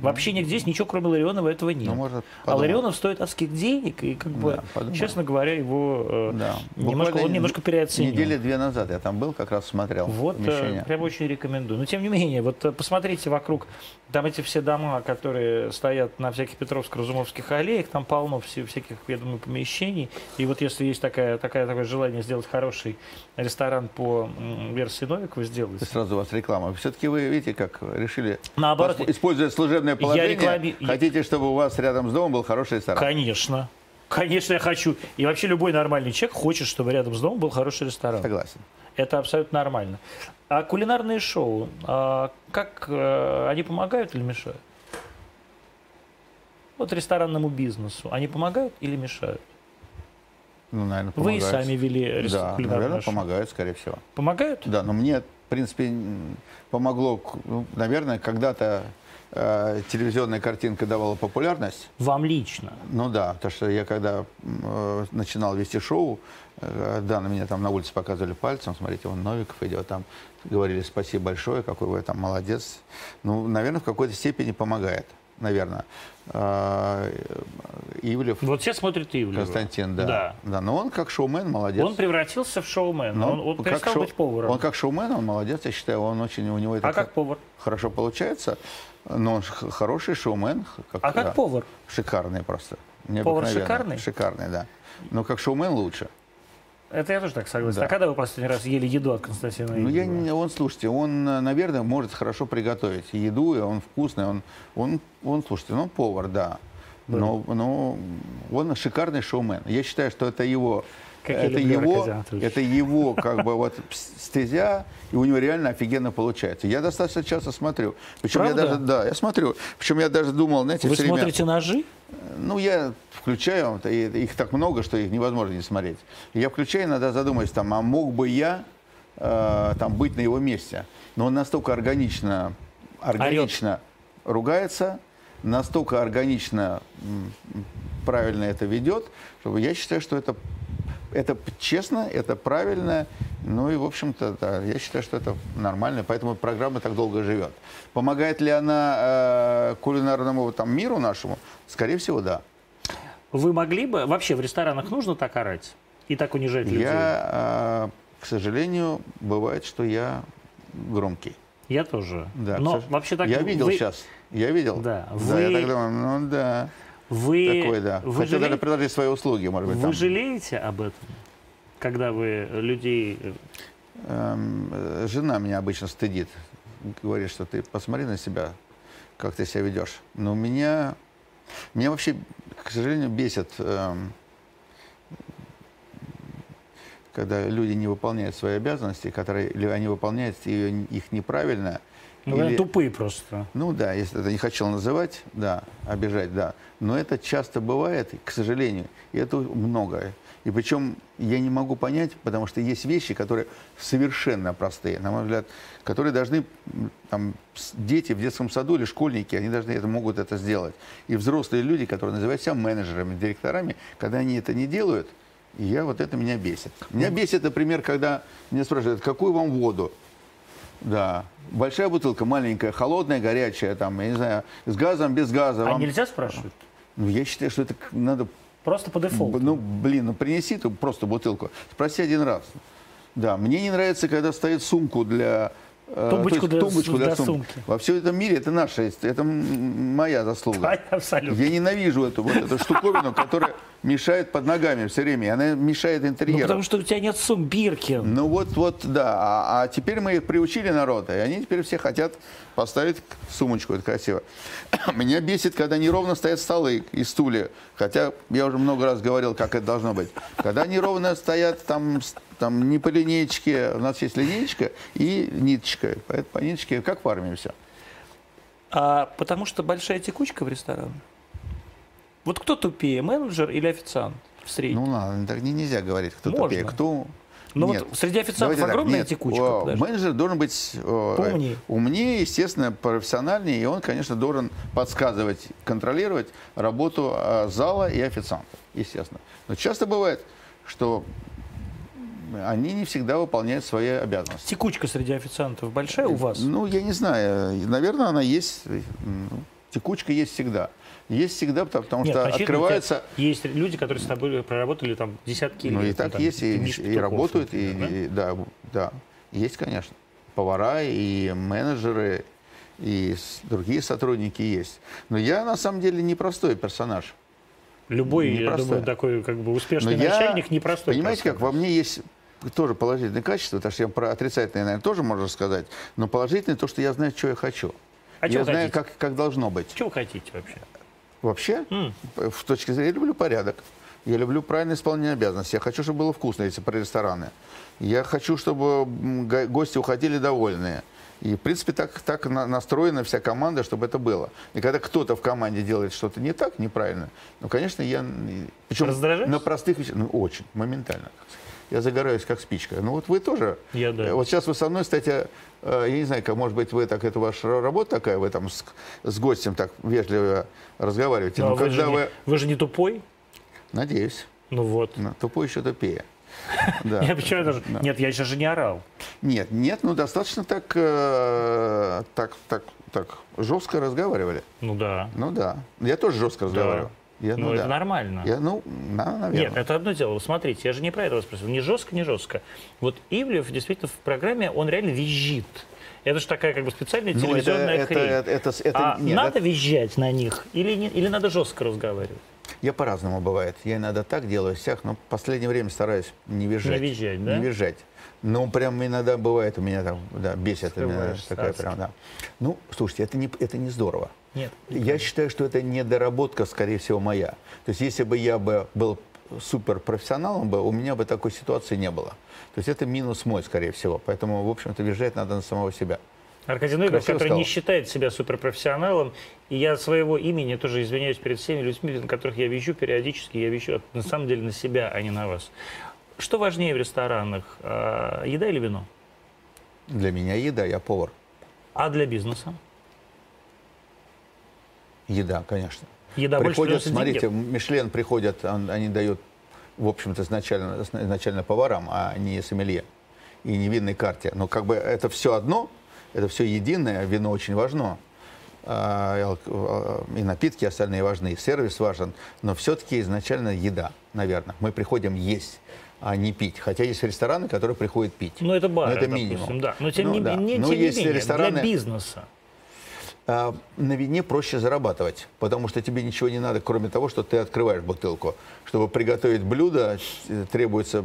Вообще нигде ничего, кроме Ларионова, этого нет. Ну, может, а. Ларионов стоит адских денег, и как бы, Да, подумал. честно говоря, его э, Да. немножко, Буквально он немножко переоценен. Недели две назад я там был, как раз смотрел Вот, э, помещение. прям очень рекомендую. Но тем не менее, вот э, посмотрите вокруг, там эти все дома, которые стоят на всяких Петровско-Разумовских аллеях, там полно всяких, я думаю, помещений. И вот если есть такая, такая, такое желание сделать хороший ресторан по версии Новикова, сделайте. Сразу у вас реклама. Все-таки вы видите, как решили, Наоборот, используя служебное я положение, реклами- я- хотите, чтобы у вас рядом с домом был хороший ресторан. конечно. Конечно, я хочу. И вообще любой нормальный человек хочет, чтобы рядом с домом был хороший ресторан. Согласен. Это абсолютно нормально. А кулинарные шоу, а как э, они помогают или мешают? Вот ресторанному бизнесу, они помогают или мешают? Ну, наверное, Вы и помогает. сами вели рес- Да, кулинарное наверное, шоу. помогает, скорее всего. Помогают? Да, но мне, в принципе, помогло, ну, наверное, когда-то э, телевизионная картинка давала популярность. Вам лично? Ну да, потому что я когда э, начинал вести шоу, э, да, на меня там на улице показывали пальцем, смотрите, вон Новиков идет, там говорили спасибо большое, какой вы там молодец. Ну, наверное, в какой-то степени помогает, наверное. А, э, Ивлев, Вот все смотрят Ивлева. Константин, да. Да. да. но он как шоумен молодец. Он превратился в шоумена. Ну, он, он как перестал шоу- быть поваром. Он как шоумен, он молодец, я считаю, он очень, у него это А как повар? хорошо получается. Но он хороший шоумен. Как, А как повар? Шикарный просто. Повар шикарный? Шикарный, да. Но как шоумен лучше. Это я тоже так согласен. Да. А когда вы последний раз ели еду от Константина Ну, я не, он, слушайте, он, наверное, может хорошо приготовить еду, и он вкусный, он, он, он слушайте, ну, повар, да. Но, но он шикарный шоумен. Я считаю, что это его, это его, это его, как бы вот стезя, и у него реально офигенно получается. Я достаточно часто смотрю. Причем я Правда? даже, да, я смотрю. Причем я даже думал, знаете, Вы все время- смотрите ножи? ну, я включаю, и их так много, что их невозможно не смотреть. Я включаю, иногда задумаюсь, там, а мог бы я э, там быть на его месте? Но он настолько органично, органично ругается, настолько органично правильно это ведет, чтобы я считаю, что это, это честно, это правильно, ну и, в общем-то, да, я считаю, что это нормально, поэтому программа так долго живет. Помогает ли она э, кулинарному там, миру нашему? Скорее всего, да. Вы могли бы... Вообще в ресторанах нужно так орать? И так унижать людей? Я, э, к сожалению, бывает, что я громкий. Я тоже. Да, Но вообще так... я видел вы, сейчас. Я видел. Да, Да, вы- я так думаю, ну да. Вы, Такой, да. вы, Хочу жале- даже предложить свои услуги, может быть. вы там. жалеете об этом? Когда вы людей... э, Эм, э, жена меня обычно стыдит. Говорит, что ты посмотри на себя, как ты себя ведешь. Но меня, меня вообще, к сожалению, бесит, эм, когда люди не выполняют свои обязанности, которые или они выполняют ее- их неправильно, Ну, или- тупые просто. Ну да, если это не хотел называть, да, обижать, да. Но это часто бывает, к сожалению, и это много. И причем я не могу понять, потому что есть вещи, которые совершенно простые, на мой взгляд, которые должны, там, дети в детском саду или школьники, они должны это, могут это сделать. И взрослые люди, которые называют себя менеджерами, директорами, когда они это не делают, я вот это меня бесит. Меня бесит, например, когда меня спрашивают, какую вам воду? Да. Большая бутылка, маленькая, холодная, горячая, там, я не знаю, с газом, без газа. А Вам- нельзя спрашивать? Ну, я считаю, что это надо... Просто по дефолту. Ну, блин, ну принеси ты просто бутылку. Спроси один раз. Да, мне не нравится, когда ставят сумку для... э, Тумбочку есть для тумбочку для для сумки. сумки. Во всем этом мире это наша, это моя заслуга. Да, абсолютно. Я ненавижу эту, вот эту штуковину, которая мешает под ногами все время. Она мешает Ну, интерьеру. потому что у тебя нет сум Биркин. Ну вот, вот, да. А, а теперь мы их приучили народа, и они теперь все хотят поставить сумочку, это красиво. Меня бесит, когда неровно стоят столы и стулья, хотя я уже много раз говорил, как это должно быть. Когда неровно стоят там, там не по линеечке, у нас есть линеечка и ниточка. По, по ниточке, как в армии все. А потому что большая текучка в ресторане. Вот кто тупее, менеджер или официант в среднем? Ну ладно, так не, нельзя говорить, кто Можно. тупее, кто... Ну Нет. вот среди официантов Давайте так, огромная нет, текучка. о, подожди. менеджер должен быть о, Поумнее. умнее, естественно, профессиональнее, и он, конечно, должен подсказывать, контролировать работу а, зала и официанта, естественно. Но часто бывает, что они не всегда выполняют свои обязанности. Текучка среди официантов большая у вас? Ну, я не знаю, наверное, она есть, текучка есть всегда. Есть всегда, потому, Нет, что открывается... Есть люди, которые с тобой проработали там десятки Ну лет. и так там, есть, и, и Петухов, работают, и, да? и- да, да, есть, конечно. Повара и менеджеры, и другие сотрудники есть. Но я на самом деле непростой персонаж. Любой, я Непростая. думаю, такой как бы Но успешный я- начальник непростой. Понимаете, как во персонаж. мне есть тоже положительные качества, потому что я про отрицательные, наверное, тоже можно сказать, но положительное то, что я знаю, что я хочу. А я знаю, хотите? как, как должно быть. Чего хотите вообще? Вообще, М. в точке зрения, я люблю порядок. Я люблю правильное исполнение обязанностей. Я хочу, чтобы было вкусно, если про рестораны. Я хочу, чтобы гости уходили довольные. И, в принципе, так, так на- настроена вся команда, чтобы это было. И когда кто-то в команде делает что-то не так, неправильно, ну, конечно, я... Причем на простых вещах, ну, очень, моментально. Я загораюсь, как спичка. Ну, вот вы тоже... Я, да. Вот сейчас вы со мной, кстати, э, я не знаю, как, может быть, вы так, это ваша работа такая, вы там с, с гостем так вежливо разговариваете. А Но вы, когда же вы... не, вы же не тупой? Надеюсь. Ну вот. Ну, Тупой еще тупее. Да. Я почему даже... Да. Нет, я сейчас же не орал. Нет, нет, ну достаточно так, э, так, так, так жестко разговаривали. Ну да. Ну да. Я тоже жестко разговаривал. Я, Ну, ну, это да. нормально. Я, ну, на, наверное. Нет, это одно дело. Смотрите, я же не про это вас спросил. Не жестко, не жестко. Вот Ивлев действительно в программе, он реально визжит. Это же такая как бы специальная Ну, телевизионная это, хрень. это, это, это- а нет, надо это- визжать на них или, не, или надо жестко разговаривать? Я по-разному бывает. Я иногда так делаю, всяк, но в последнее время стараюсь не визжать. Не визжать, да? Не визжать. Ну, прям иногда бывает у меня там, да, бесит. меня такая прям, да. Ну, слушайте, это не, это не здорово. Нет. Я считаю, что это недоработка, скорее всего, моя. То есть, если бы я бы был суперпрофессионалом, бы, у меня бы такой ситуации не было. То есть, это минус мой, скорее всего. Поэтому, в общем-то, визжать надо на самого себя. Аркадий Красиво который сказал. не считает себя суперпрофессионалом, и я от своего имени тоже извиняюсь перед всеми людьми, которых я вижу периодически, я вижу на самом деле на себя, а не на вас. Что важнее в ресторанах, а, еда или вино? Для меня еда, я повар. А для бизнеса? Еда, конечно. Еда больше приходят, приносит смотрите, денег? Мишлен приходят, он- они дают, в общем-то, изначально, изначально поварам, а не сомелье и не винной карте. Но как бы это все одно, это все единое, вино очень важно. А, и а, И напитки остальные важны, и сервис важен, но все-таки изначально еда, наверное. Мы приходим есть, а не пить. Хотя есть рестораны, которые приходят пить. Ну, это бар, Но это допустим, минимум. да. Но тем Ну не, да. не- Но тем не если менее, рестораны- для бизнеса. А, на вине проще зарабатывать, потому что тебе ничего не надо, кроме того, что ты открываешь бутылку. Чтобы приготовить блюдо, э, требуется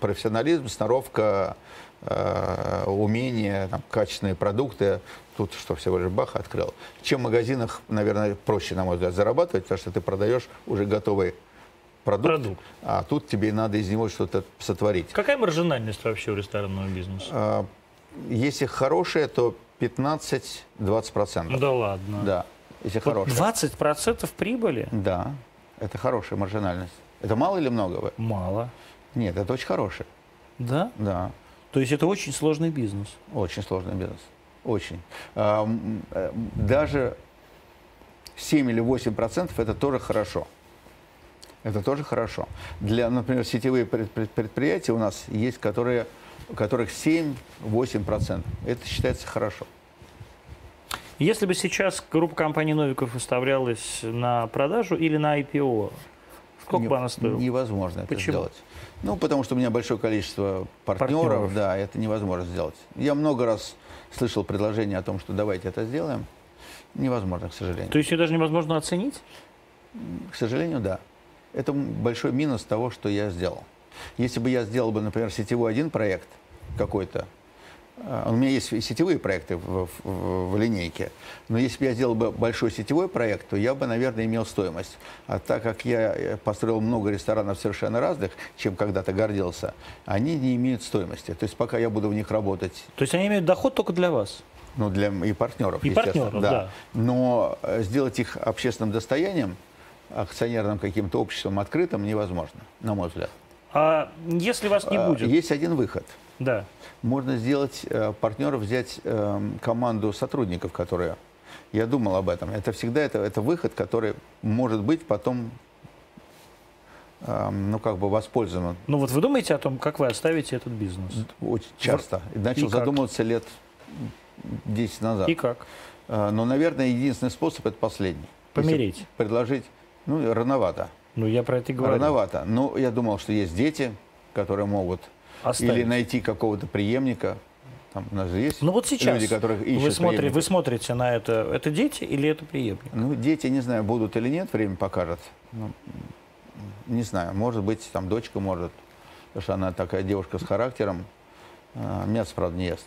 профессионализм, сноровка, э, умение, там, качественные продукты. Тут что, всего лишь бах, открыл. Чем в магазинах, наверное, проще, на мой взгляд, зарабатывать, потому что ты продаешь уже готовый продукт, Продукт. а тут тебе надо из него что-то сотворить. Какая маржинальность вообще у ресторанного бизнеса? Если хорошие, то 15-20%. Ну да ладно. Да, если Вот хорошие. 20% прибыли? Да, это хорошая маржинальность. Это мало или много? Мало. Нет, это очень хорошее. Да? Да, То есть это очень сложный бизнес. очень сложный бизнес. Очень. Э, Даже 7 или 8 процентов это тоже хорошо. Это тоже хорошо. Для, например, сетевые пред- пред- предприятия у нас есть, которые, у которых 7-8 процентов. Это считается хорошо. Если бы сейчас группа компаний Новиков выставлялась на продажу или на IPO, сколько Не- бы она стоила? Невозможно это Почему? сделать. Ну, потому что у меня большое количество партнеров, Партнеров. да, это невозможно сделать. Я много раз слышал предложение о том, что давайте это сделаем. Невозможно, к сожалению. То есть ее даже невозможно оценить? К сожалению, да. Это большой минус того, что я сделал. Если бы я сделал бы, например, сетевой один проект какой-то, а, у меня есть и сетевые проекты в, в- в линейке, но если бы я сделал бы большой сетевой проект, то я бы, наверное, имел стоимость. А так как я э, построил много ресторанов совершенно разных, чем когда-то гордился, они не имеют стоимости. То есть пока я буду в них работать То есть они имеют доход только для вас? ну, для и партнеров, И естественно, партнеров, да. Но э, сделать их общественным достоянием, акционерным каким-то обществом открытым невозможно, на мой взгляд. А если вас не А, будет? Есть один выход. Да. Можно сделать э, партнеров, взять эм, команду сотрудников, которые... Я думал об этом. Это всегда это, это выход, который может быть потом эм, ну, как бы воспользован Ну вот вы думаете о том, как вы оставите этот бизнес? очень часто. Начал И как? задумываться лет 10 назад. И как? Э, Но, наверное, единственный способ – это последний. Если Помереть. предложить, ну, рановато. Ну я про это и говорю. Рановато. Но я думал, что есть дети, которые могут Оставить. или найти какого-то преемника. Там у нас же есть Ну вот сейчас люди, которых ищут вы, смотри, вы смотрите на это. Это дети или это преемник? Ну, дети, не знаю, будут или нет, время покажет. Ну, не знаю, может быть, там дочка может, потому что она такая девушка с характером. А, мясо, правда, не ест.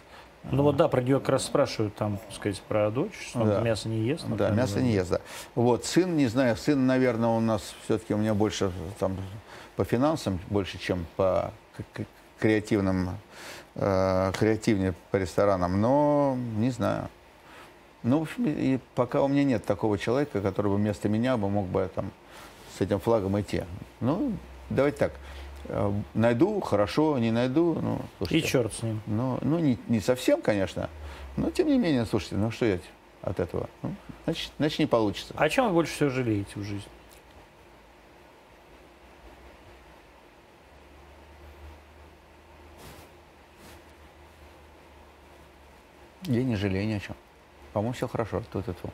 Ну вот да, про нее как раз спрашивают там, так сказать, про дочь, что Да. мясо не ест. Да, мясо не ест, да. Вот, сын, не знаю, сын, наверное, у нас все-таки у меня больше там по финансам, больше, чем по креативным, э, креативнее по ресторанам, но не знаю. Ну, в общем, и пока у меня нет такого человека, который бы вместо меня бы мог бы там с этим флагом идти. Ну, давайте так. Э, Найду, хорошо, не найду, ну, И слушайте. черт с ним. Ну, ну не, не совсем, конечно, но тем не менее, слушайте, ну что я от этого? Ну, значит, значит, не получится. О чем вы больше всего жалеете в жизни? Я не жалею ни о чем. По-моему, все хорошо. Тут это.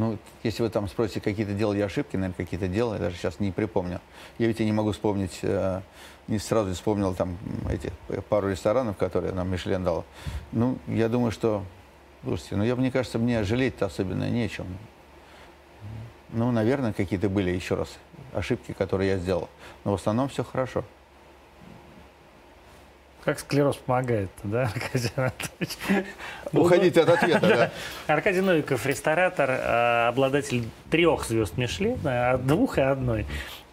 Ну, если вы там спросите, какие-то делали ошибки, наверное, какие-то делал, я даже сейчас не припомню. Я ведь и не могу вспомнить, э, не сразу вспомнил там эти э, пару ресторанов, которые нам Мишлен дал. Ну, я думаю, что, слушайте, ну, я, мне кажется, мне жалеть-то особенно нечем. Ну, наверное, какие-то были, еще раз, ошибки, которые я сделал. Но в основном все хорошо. Как склероз помогает, да, Аркадий Анатольевич? Уходите от ответа, да. Аркадий Новиков, ресторатор, э, обладатель трех звезд Мишлена, от двух и одной.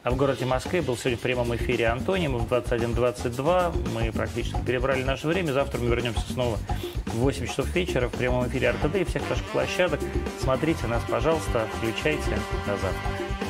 А в городе Москве был сегодня в прямом эфире Антонимов 21.22. Мы практически перебрали наше время. Завтра мы вернемся снова в 8 часов вечера в прямом эфире РТД и всех наших площадок. Смотрите нас, пожалуйста, включайте. До завтра.